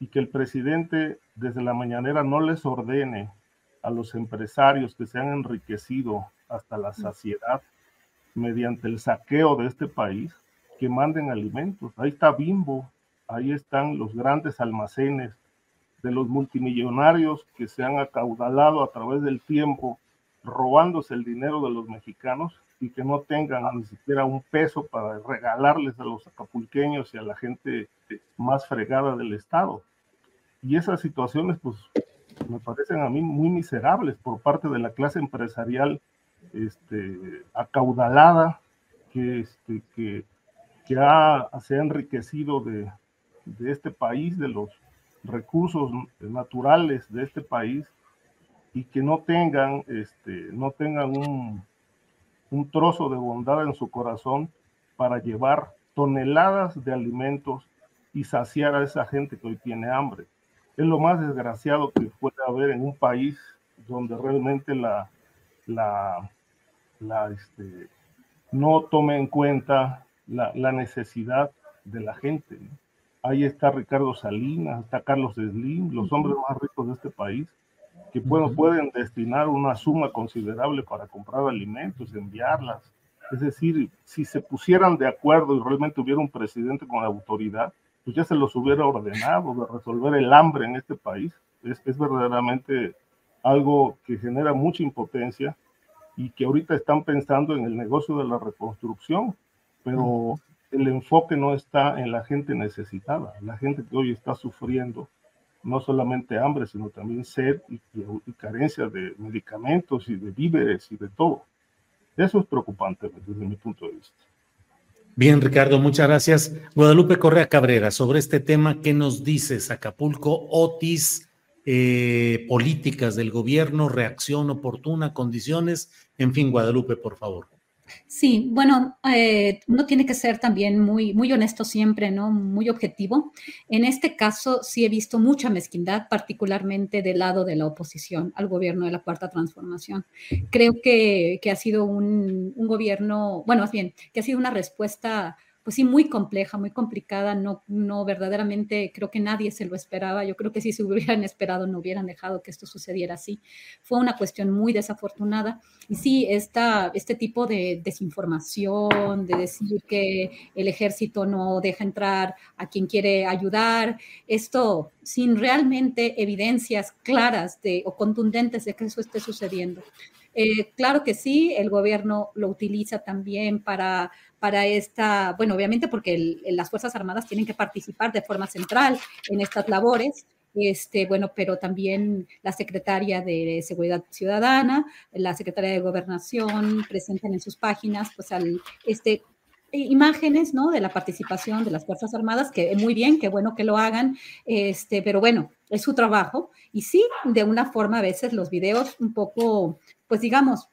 y que el presidente desde la mañanera no les ordene a los empresarios que se han enriquecido hasta la saciedad mediante el saqueo de este país, que manden alimentos. Ahí está Bimbo, ahí están los grandes almacenes de los multimillonarios que se han acaudalado a través del tiempo robándose el dinero de los mexicanos y que no tengan ni siquiera un peso para regalarles a los acapulqueños y a la gente más fregada del estado. Y esas situaciones, pues, me parecen a mí muy miserables por parte de la clase empresarial este, acaudalada que, este, que, que ha, se ha enriquecido de, de este país, de los recursos naturales de este país y que no tengan, este, no tengan un, un trozo de bondad en su corazón para llevar toneladas de alimentos y saciar a esa gente que hoy tiene hambre. Es lo más desgraciado que puede haber en un país donde realmente la, la, la, este, no tome en cuenta la, la necesidad de la gente. Ahí está Ricardo Salinas, está Carlos Slim, los hombres más ricos de este país, que pueden, pueden destinar una suma considerable para comprar alimentos, enviarlas. Es decir, si se pusieran de acuerdo y realmente hubiera un presidente con autoridad, pues ya se los hubiera ordenado de resolver el hambre en este país. Es, es verdaderamente algo que genera mucha impotencia y que ahorita están pensando en el negocio de la reconstrucción, pero el enfoque no está en la gente necesitada, la gente que hoy está sufriendo no solamente hambre, sino también sed y, y, carencia de medicamentos y de víveres y de todo. Eso es preocupante desde mi punto de vista. Bien, Ricardo, muchas gracias. Guadalupe Correa Cabrera, sobre este tema, ¿qué nos dices? Acapulco, Otis, eh, políticas del gobierno, reacción oportuna, condiciones, en fin, Guadalupe, por favor. Sí, bueno, eh, uno tiene que ser también muy, muy honesto siempre, ¿no? Muy objetivo. En este caso sí he visto mucha mezquindad, particularmente del lado de la oposición al gobierno de la Cuarta Transformación. Creo que, que ha sido un, un, gobierno, bueno, más bien, que ha sido una respuesta pues sí, muy compleja, muy complicada, no, no verdaderamente creo que nadie se lo esperaba, yo creo que si se hubieran esperado no hubieran dejado que esto sucediera así. Fue una cuestión muy desafortunada y sí, esta, este tipo de desinformación, de decir que el ejército no deja entrar a quien quiere ayudar, esto sin realmente evidencias claras de, o contundentes de que eso esté sucediendo. Eh, claro que sí, el gobierno lo utiliza también para para esta, bueno, obviamente porque las Fuerzas Armadas tienen que participar de forma central en estas labores, este, bueno, pero también la secretaria de Seguridad Ciudadana, la secretaria de Gobernación presentan en sus páginas, pues, al, este, imágenes, ¿no? De la participación de las Fuerzas Armadas, que muy bien, qué bueno que lo hagan, este, pero bueno, es su trabajo. Y sí, de una forma a veces los videos un poco, pues digamos,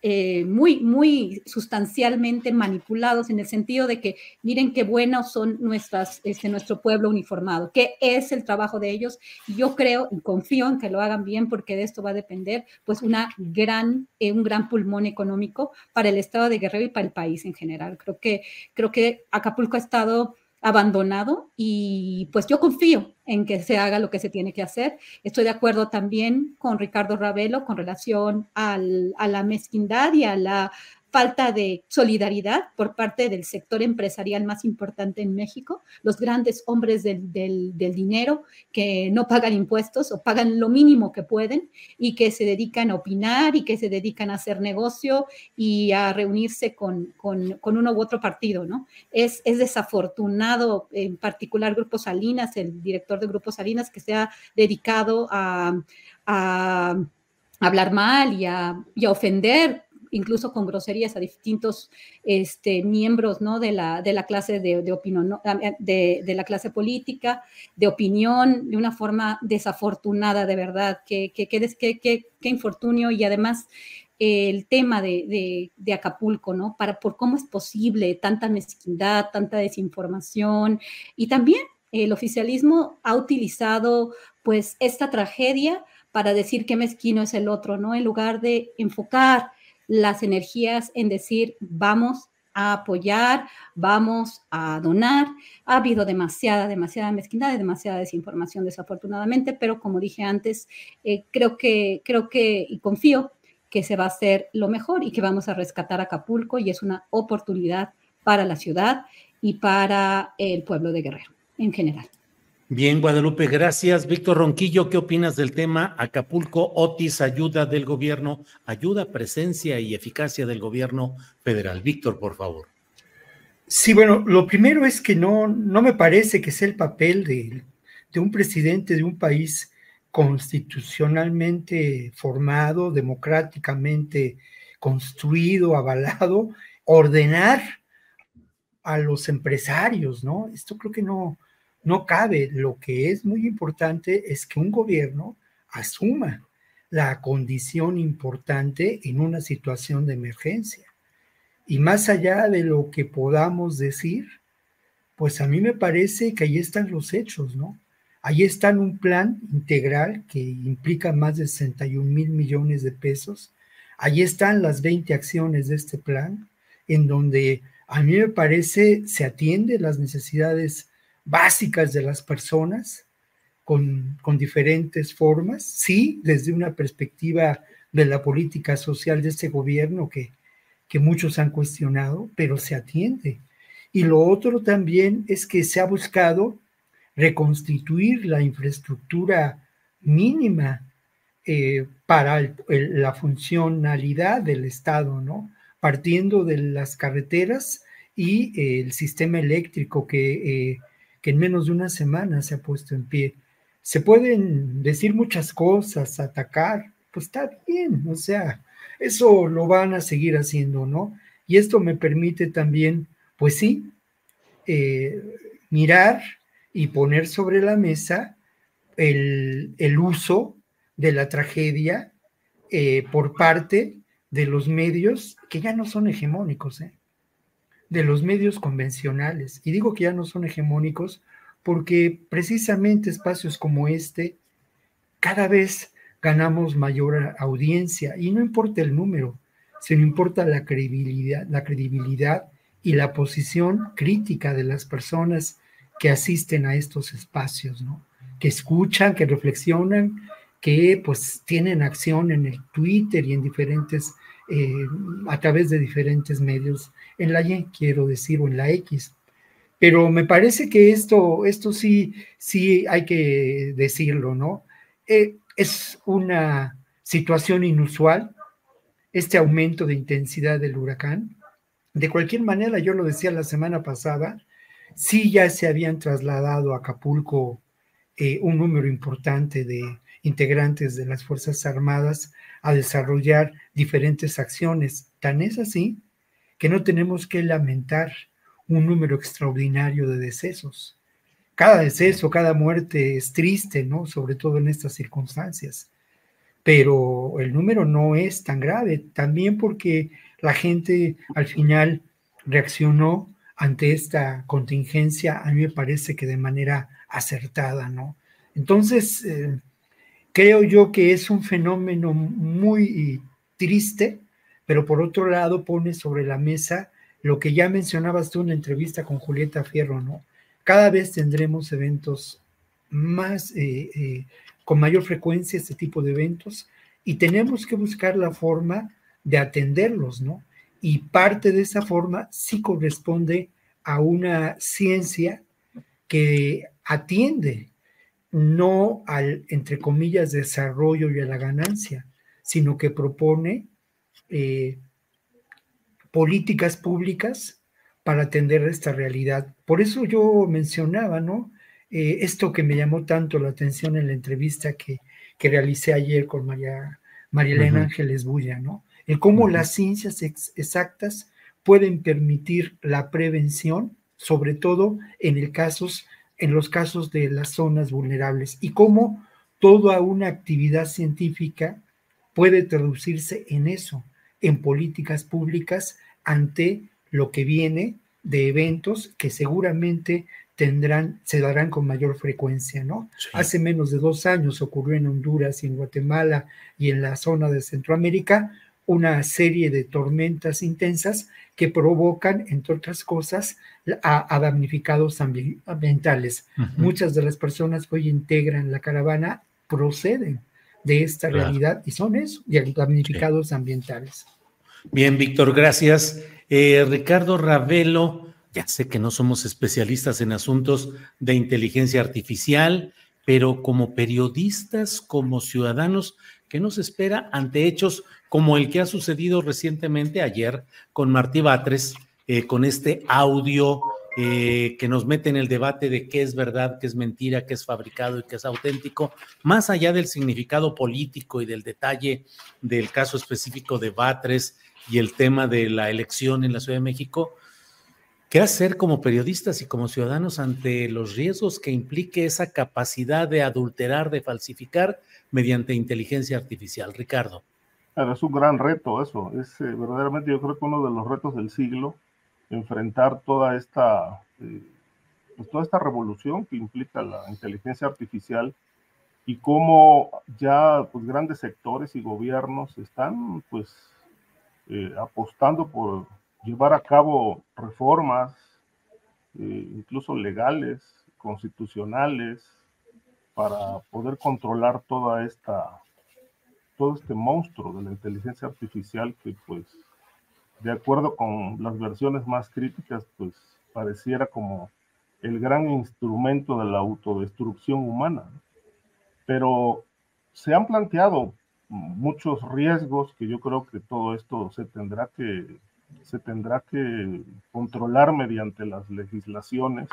eh, muy, muy sustancialmente manipulados en el sentido de que miren qué buenos son nuestras, este, nuestro pueblo uniformado, qué es el trabajo de ellos. Y yo creo y confío en que lo hagan bien porque de esto va a depender pues una gran, eh, un gran pulmón económico para el estado de Guerrero y para el país en general. Creo que, creo que Acapulco ha estado abandonado y pues yo confío en que se haga lo que se tiene que hacer. Estoy de acuerdo también con Ricardo Ravelo con relación a la mezquindad y a la falta de solidaridad por parte del sector empresarial más importante en México, los grandes hombres del, dinero que no pagan impuestos o pagan lo mínimo que pueden y que se dedican a opinar y que se dedican a hacer negocio y a reunirse con, uno u otro partido, ¿no? Es, es desafortunado, en particular Grupo Salinas, el director de Grupo Salinas, que se ha dedicado a, hablar mal y a, y a ofender incluso con groserías a distintos este, miembros de, la, de la clase de, opinión, de, de, la clase política, de opinión, de una forma desafortunada, de verdad, que, que, infortunio y además el tema de, de, Acapulco, ¿no? Para, por cómo es posible tanta mezquindad, tanta desinformación y también el oficialismo ha utilizado pues esta tragedia para decir qué mezquino es el otro, ¿no? En lugar de enfocar las energías en decir, vamos a apoyar, vamos a donar. Ha habido demasiada, demasiada mezquindad y demasiada desinformación, desafortunadamente, pero como dije antes, eh, creo que, creo que y confío que se va a hacer lo mejor y que vamos a rescatar Acapulco y es una oportunidad para la ciudad y para el pueblo de Guerrero en general. Bien, Guadalupe, gracias. Víctor Ronquillo, ¿qué opinas del tema Acapulco, Otis, ayuda del gobierno, ayuda, presencia y eficacia del gobierno federal? Víctor, por favor. Sí, bueno, lo primero es que no, no me parece que sea el papel de, de un presidente de un país constitucionalmente formado, democráticamente construido, avalado, ordenar a los empresarios, ¿no? Esto creo que no, no cabe. Lo que es muy importante es que un gobierno asuma la condición importante en una situación de emergencia. Y más allá de lo que podamos decir, pues a mí me parece que ahí están los hechos, ¿no? Ahí está un plan integral que implica más de 61 mil millones de pesos. Ahí están las 20 acciones de este plan, en donde a mí me parece se atiende las necesidades básicas de las personas con, diferentes formas, sí, desde una perspectiva de la política social de este gobierno que, que muchos han cuestionado, pero se atiende. Y lo otro también es que se ha buscado reconstituir la infraestructura mínima eh, para la funcionalidad del Estado, ¿no? Partiendo de las carreteras y eh, el sistema eléctrico que eh, que en menos de una semana se ha puesto en pie. Se pueden decir muchas cosas, atacar, pues está bien, o sea, eso lo van a seguir haciendo, ¿no? Y esto me permite también, pues sí, eh, mirar y poner sobre la mesa el, uso de la tragedia eh, por parte de los medios que ya no son hegemónicos, ¿eh? De los medios convencionales. Y digo que ya no son hegemónicos porque precisamente espacios como este cada vez ganamos mayor audiencia y no importa el número, sino importa la credibilidad, la credibilidad y la posición crítica de las personas que asisten a estos espacios, ¿no? Que escuchan, que reflexionan, que pues tienen acción en el Twitter y en diferentes, eh, a través de diferentes medios en la Y, quiero decir, o en la X. Pero me parece que esto, esto sí, sí hay que decirlo, ¿no? Eh, es una situación inusual, este aumento de intensidad del huracán. De cualquier manera, yo lo decía la semana pasada, sí ya se habían trasladado a Acapulco eh, un número importante de integrantes de las Fuerzas Armadas a desarrollar diferentes acciones. Tan es así que no tenemos que lamentar un número extraordinario de decesos. Cada deceso, cada muerte es triste, ¿no? Sobre todo en estas circunstancias. pero el número no es tan grave, también porque la gente al final reaccionó ante esta contingencia, a mí me parece que de manera acertada, ¿no? Entonces, eh, creo yo que es un fenómeno muy triste, pero por otro lado pone sobre la mesa lo que ya mencionabas tú en la entrevista con Julieta Fierro, ¿no? Cada vez tendremos eventos más, eh, eh, con mayor frecuencia, este tipo de eventos, y tenemos que buscar la forma de atenderlos, ¿no? Y parte de esa forma sí corresponde a una ciencia que atiende no al, entre comillas, desarrollo y a la ganancia, sino que propone eh, políticas públicas para atender esta realidad. Por eso yo mencionaba, ¿no? Eh, esto que me llamó tanto la atención en la entrevista que, que realicé ayer con María, María Elena Ángeles Bulla, ¿no? El cómo las ciencias exactas pueden permitir la prevención, sobre todo en, el casos, en los casos de las zonas vulnerables, y cómo toda una actividad científica puede traducirse en eso, en políticas públicas ante lo que viene de eventos que seguramente tendrán, se darán con mayor frecuencia, ¿no? Hace menos de dos años ocurrió en Honduras y en Guatemala y en la zona de Centroamérica una serie de tormentas intensas que provocan, entre otras cosas, a, damnificados ambientales. Muchas de las personas que hoy integran la caravana proceden de esta realidad y son eso, damnificados ambientales. Bien, Víctor, gracias. Eh, Ricardo Ravelo, ya sé que no somos especialistas en asuntos de inteligencia artificial, pero como periodistas, como ciudadanos, ¿qué nos espera ante hechos como el que ha sucedido recientemente ayer con Martí Batres, eh, con este audio eh, que nos mete en el debate de qué es verdad, qué es mentira, qué es fabricado y qué es auténtico, más allá del significado político y del detalle del caso específico de Batres y el tema de la elección en la Ciudad de México, ¿qué hacer como periodistas y como ciudadanos ante los riesgos que implique esa capacidad de adulterar, de falsificar mediante inteligencia artificial? Ricardo. Es un gran reto eso, es eh, verdaderamente yo creo que uno de los retos del siglo, enfrentar toda esta, eh, pues toda esta revolución que implica la inteligencia artificial y cómo ya pues, grandes sectores y gobiernos están pues eh, apostando por llevar a cabo reformas, eh, incluso legales, constitucionales, para poder controlar toda esta, todo este monstruo de la inteligencia artificial que, pues, de acuerdo con las versiones más críticas, pues, pareciera como el gran instrumento de la autodestrucción humana. Pero se han planteado muchos riesgos que yo creo que todo esto se tendrá que se tendrá que controlar mediante las legislaciones.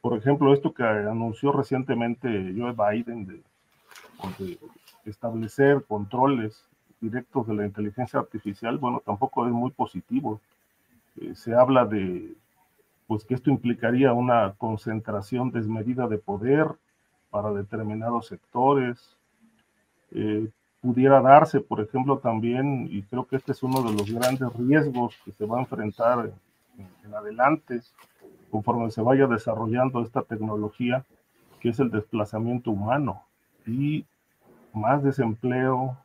Por ejemplo, esto que anunció recientemente Joe Biden de, establecer controles directos de la inteligencia artificial, bueno, tampoco es muy positivo. Eh, se habla de pues que esto implicaría una concentración desmedida de poder para determinados sectores, eh, pudiera darse, por ejemplo, también, y creo que este es uno de los grandes riesgos que se va a enfrentar en, adelante, conforme se vaya desarrollando esta tecnología, que es el desplazamiento humano y más desempleo,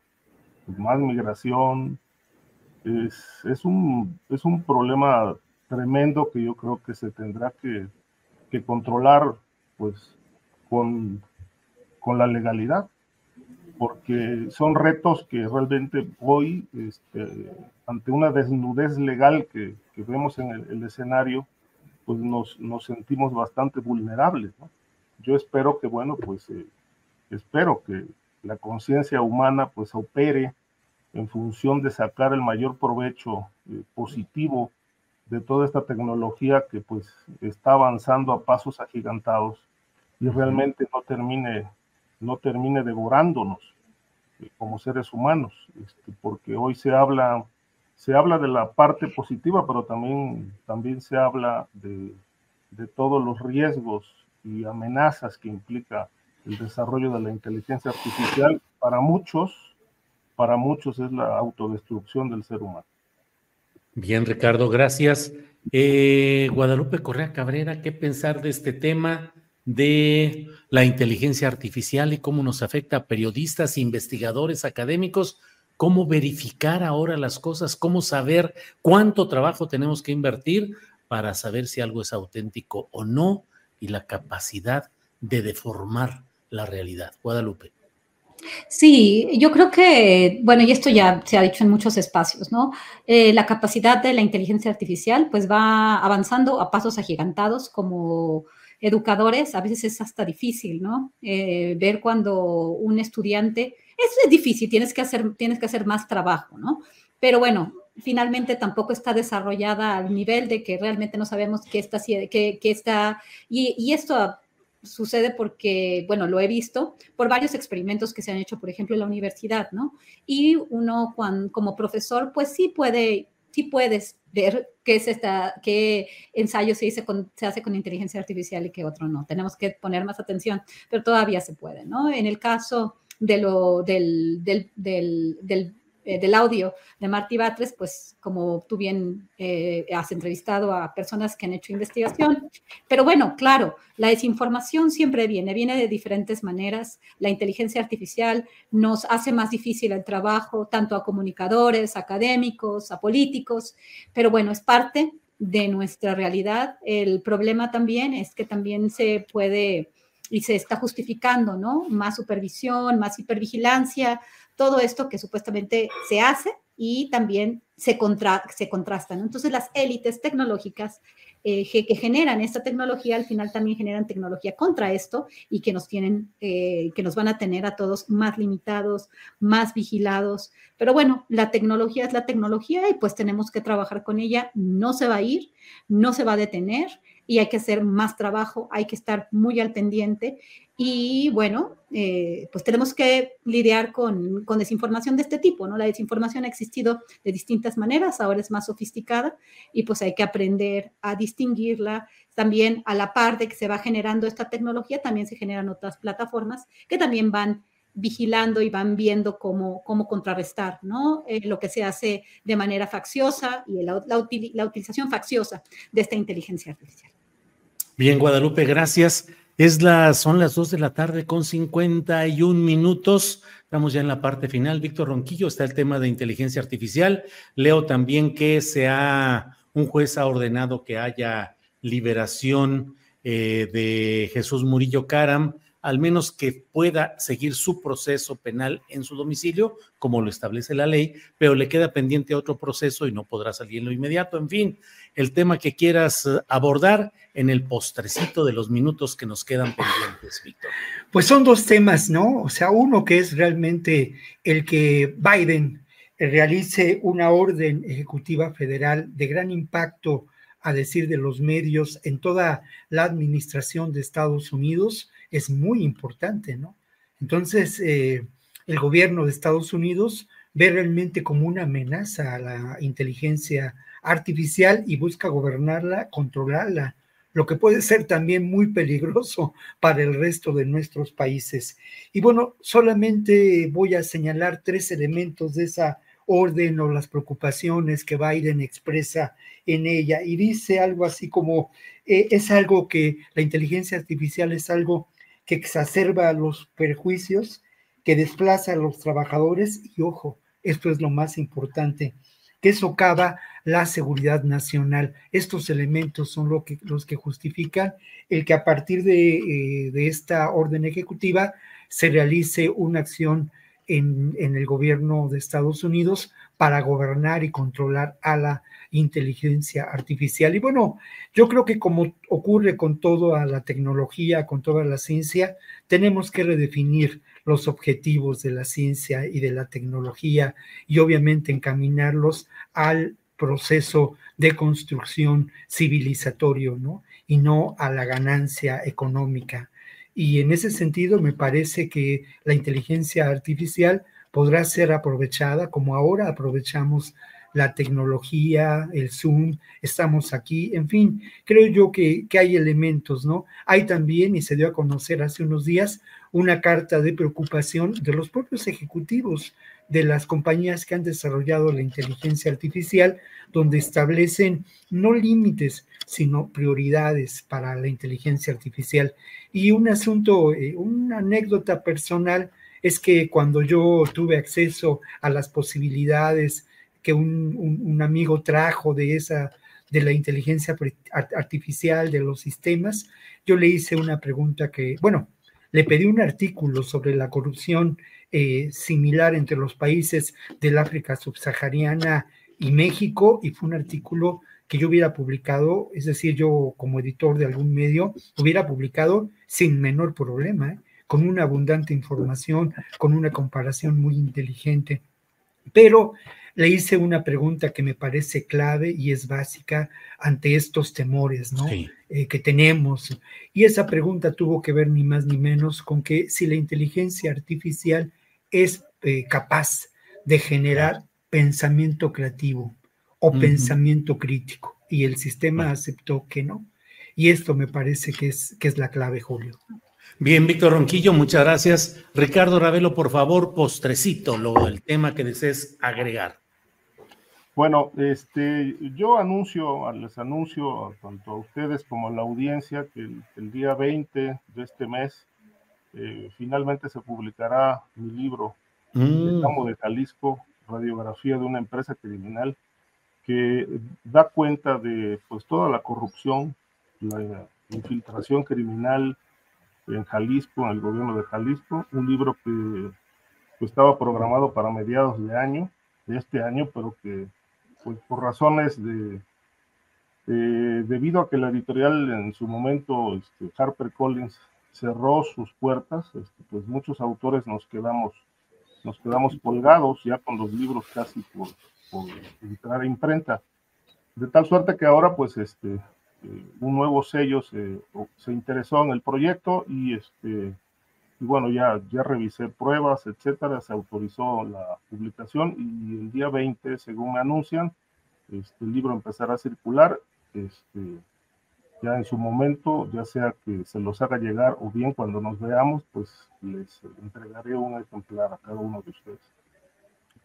más migración. Es, es, un, es un problema tremendo que yo creo que se tendrá que, que controlar pues con, con la legalidad porque son retos que realmente hoy, este, ante una desnudez legal que, vemos en el, escenario, pues nos, nos, sentimos bastante vulnerables. Yo espero que, bueno, pues eh, espero que la conciencia humana pues opere en función de sacar el mayor provecho eh, positivo de toda esta tecnología que pues está avanzando a pasos agigantados y realmente no termine no termine devorándonos eh, como seres humanos, este, porque hoy se habla, se habla de la parte positiva, pero también, también se habla de, de todos los riesgos y amenazas que implica el desarrollo de la inteligencia artificial para muchos, para muchos es la autodestrucción del ser humano. Bien, Ricardo, gracias. Eh, Guadalupe Correa Cabrera, ¿qué pensar de este tema de la inteligencia artificial y cómo nos afecta a periodistas, investigadores, académicos? ¿Cómo verificar ahora las cosas? ¿Cómo saber cuánto trabajo tenemos que invertir para saber si algo es auténtico o no? Y la capacidad de deformar la realidad. Guadalupe. Sí, yo creo que, bueno, y esto ya se ha dicho en muchos espacios, ¿no? Eh, la capacidad de la inteligencia artificial pues va avanzando a pasos agigantados como educadores, a veces es hasta difícil, ¿no? Eh, ver cuando un estudiante, es difícil, tienes que, hacer, tienes que hacer más trabajo, ¿no? Pero bueno, finalmente tampoco está desarrollada al nivel de que realmente no sabemos qué está, qué, qué está y esto sucede porque, bueno, lo he visto por varios experimentos que se han hecho, por ejemplo, en la universidad, ¿no? Y uno como profesor, pues sí puede, sí puedes ver qué es esta, qué ensayo se, hace con inteligencia artificial y qué otro no. Tenemos que poner más atención, pero todavía se puede, ¿no? En el caso de lo, del, del, del eh, del audio de Marty Batres, pues como tú bien eh, has entrevistado a personas que han hecho investigación. Pero bueno, claro, la desinformación siempre viene, viene de diferentes maneras. La inteligencia artificial nos hace más difícil el trabajo, tanto a comunicadores, académicos, a políticos, pero bueno, es parte de nuestra realidad. El problema también es que también se puede y se está justificando, ¿no? Más supervisión, más hipervigilancia, todo esto que supuestamente se hace y también se, se contrastan. Entonces las élites tecnológicas eh, que, generan esta tecnología al final también generan tecnología contra esto y que nos tienen, eh, que nos van a tener a todos más limitados, más vigilados. Pero bueno, la tecnología es la tecnología y pues tenemos que trabajar con ella. No se va a ir, no se va a detener y hay que hacer más trabajo, hay que estar muy al pendiente y bueno, eh, pues tenemos que lidiar con, con, desinformación de este tipo, ¿no? La desinformación ha existido de distintas maneras, ahora es más sofisticada y pues hay que aprender a distinguirla. También a la par de que se va generando esta tecnología, también se generan otras plataformas que también van vigilando y van viendo cómo, cómo contrarrestar ¿no? Eh, lo que se hace de manera facciosa y la, la, la utilización facciosa de esta inteligencia artificial. Bien, Guadalupe, gracias. Es la, son las dos de la tarde con 51 minutos. Estamos ya en la parte final. Víctor Ronquillo, está el tema de inteligencia artificial. Leo también que se ha, un juez ha ordenado que haya liberación eh, de Jesús Murillo Caram al menos que pueda seguir su proceso penal en su domicilio, como lo establece la ley, pero le queda pendiente otro proceso y no podrá salir en lo inmediato. En fin, el tema que quieras eh, abordar en el postrecito de los minutos que nos quedan pendientes, Víctor. Pues son dos temas, ¿no? O sea, uno que es realmente el que Biden realice una orden ejecutiva federal de gran impacto, a decir de los medios, en toda la administración de Estados Unidos es muy importante, ¿no? Entonces, eh, el gobierno de Estados Unidos ve realmente como una amenaza a la inteligencia artificial y busca gobernarla, controlarla, lo que puede ser también muy peligroso para el resto de nuestros países. Y bueno, solamente voy a señalar tres elementos de esa orden o las preocupaciones que Biden expresa en ella y dice algo así como eh, es algo que la inteligencia artificial es algo que exacerba los perjuicios, que desplaza a los trabajadores y ojo, esto es lo más importante, que socava la seguridad nacional. Estos elementos son los que justifican el que a partir de, eh, de esta orden ejecutiva se realice una acción en, el gobierno de Estados Unidos para gobernar y controlar a la inteligencia artificial. Y bueno, yo creo que como ocurre con toda la tecnología, con toda la ciencia, tenemos que redefinir los objetivos de la ciencia y de la tecnología y obviamente encaminarlos al proceso de construcción civilizatorio, ¿no? Y no a la ganancia económica. Y en ese sentido me parece que la inteligencia artificial podrá ser aprovechada como ahora aprovechamos la tecnología, el Zoom, estamos aquí, en fin, creo yo que, que, hay elementos, ¿no? Hay también, y se dio a conocer hace unos días, una carta de preocupación de los propios ejecutivos de las compañías que han desarrollado la inteligencia artificial, donde establecen no límites, sino prioridades para la inteligencia artificial. Y un asunto, eh, una anécdota personal es que cuando yo tuve acceso a las posibilidades que un, amigo trajo de esa de la inteligencia artificial de los sistemas, yo le hice una pregunta que, bueno, le pedí un artículo sobre la corrupción eh, similar entre los países del África subsahariana y México, y fue un artículo que yo hubiera publicado, es decir, yo como editor de algún medio, hubiera publicado sin menor problema, ¿eh? con una abundante información, con una comparación muy inteligente. Pero le hice una pregunta que me parece clave y es básica ante estos temores ¿no? Eh, que tenemos. Y esa pregunta tuvo que ver ni más ni menos con que si la inteligencia artificial es eh, capaz de generar pensamiento creativo o pensamiento crítico. Y el sistema aceptó que no. Y esto me parece que es, que es la clave, Julio. Bien, Víctor Ronquillo, muchas gracias. Ricardo Ravelo, por favor, postrecito, lo, el tema que desees agregar. Bueno, este, yo anuncio, les anuncio tanto a ustedes como a la audiencia que el, día 20 de este mes eh, finalmente se publicará mi libro, El mm. de Jalisco, radiografía de una empresa criminal, que da cuenta de pues toda la corrupción, la infiltración criminal en Jalisco, en el gobierno de Jalisco, un libro que pues, estaba programado para mediados de año, de este año, pero que pues por razones de, debido a que la editorial en su momento, este, Harper Collins, cerró sus puertas, este, pues muchos autores nos quedamos, nos quedamos colgados ya con los libros casi por, por entrar a imprenta. De tal suerte que ahora, pues, este, eh, un nuevo sello se, interesó en el proyecto y, este, y bueno, ya, ya revisé pruebas, etcétera, se autorizó la publicación y el día 20, según me anuncian, este, el libro empezará a circular. Este, ya en su momento, ya sea que se los haga llegar o bien cuando nos veamos, pues les entregaré un ejemplar a cada uno de ustedes.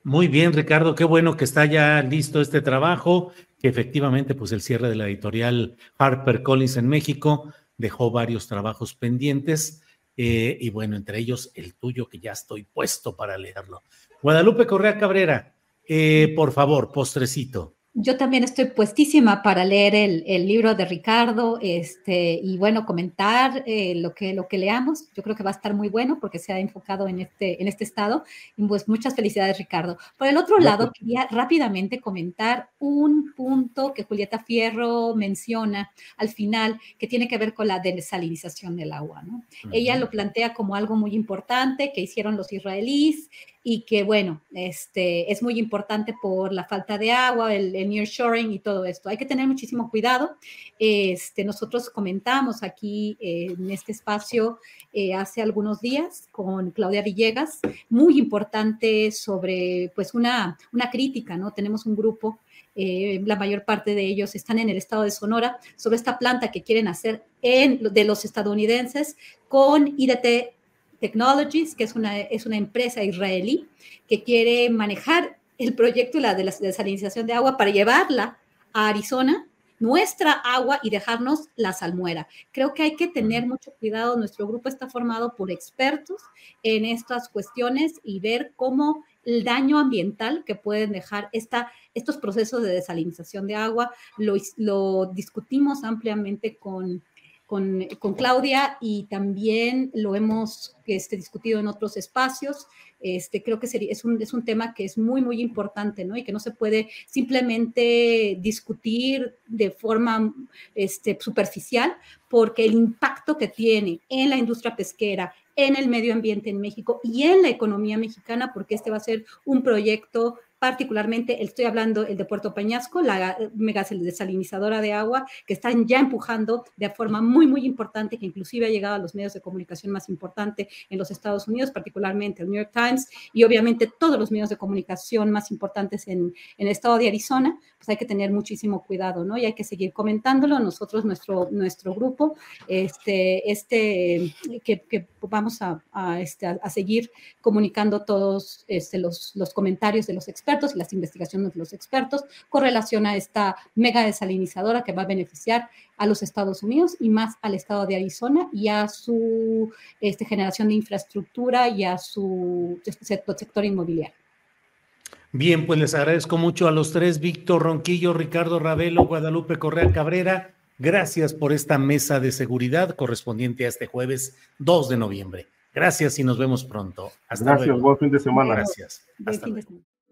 Muy bien, Ricardo, qué bueno que está ya listo este trabajo, que efectivamente, pues el cierre de la editorial Harper Collins en México dejó varios trabajos pendientes eh, y bueno, entre ellos el tuyo, que ya estoy puesto para leerlo. Guadalupe Correa Cabrera, eh, por favor, postrecito. Yo también estoy puestísima para leer el, libro de Ricardo este, y bueno, comentar eh, lo, que, lo que leamos. Yo creo que va a estar muy bueno porque se ha enfocado en este, en este estado. Y pues muchas felicidades, Ricardo. Por el otro lado, quería rápidamente comentar un punto que Julieta Fierro menciona al final que tiene que ver con la desalinización del agua. ¿no? Ella lo plantea como algo muy importante que hicieron los israelíes y que, bueno, este, es muy importante por la falta de agua, el, el nearshoring y todo esto. Hay que tener muchísimo cuidado. Este, nosotros comentamos aquí eh, en este espacio eh, hace algunos días con Claudia Villegas, muy importante sobre, pues, una, una crítica, ¿no? Tenemos un grupo eh, la mayor parte de ellos están en el estado de Sonora, sobre esta planta que quieren hacer en, de los estadounidenses con IDT Technologies, que es una, es una empresa israelí que quiere manejar el proyecto de la desalinización de agua para llevarla a Arizona, nuestra agua y dejarnos la salmuera. Creo que hay que tener mucho cuidado. Nuestro grupo está formado por expertos en estas cuestiones y ver cómo el daño ambiental que pueden dejar esta, estos procesos de desalinización de agua. Lo, lo discutimos ampliamente con con, Claudia y también lo hemos este, discutido en otros espacios. Este, creo que sería, es, un, tema que es muy, muy importante, ¿no? Y que no se puede simplemente discutir de forma este, superficial, porque el impacto que tiene en la industria pesquera, en el medio ambiente en México y en la economía mexicana, porque este va a ser un proyecto particularmente, estoy hablando el de Puerto Peñasco, la mega desalinizadora de agua, que están ya empujando de forma muy, muy importante, que inclusive ha llegado a los medios de comunicación más importantes en los Estados Unidos, particularmente el New York Times y obviamente todos los medios de comunicación más importantes en, en el estado de Arizona, pues hay que tener muchísimo cuidado, ¿no? Y hay que seguir comentándolo. Nosotros, nuestro, nuestro grupo, este, este, que, que vamos a, este, a, seguir comunicando todos este, los, los, comentarios de los expertos y las investigaciones de los expertos con relación a esta mega desalinizadora que va a beneficiar a los Estados Unidos y más al estado de Arizona y a su este, generación de infraestructura y a su sector, sector inmobiliario. Bien, pues les agradezco mucho a los tres, Víctor Ronquillo, Ricardo Ravelo, Guadalupe Correa Cabrera. Gracias por esta mesa de seguridad correspondiente a este jueves 2 de noviembre. Gracias y nos vemos pronto. Hasta Gracias, luego. buen fin de semana. Gracias. Hasta luego.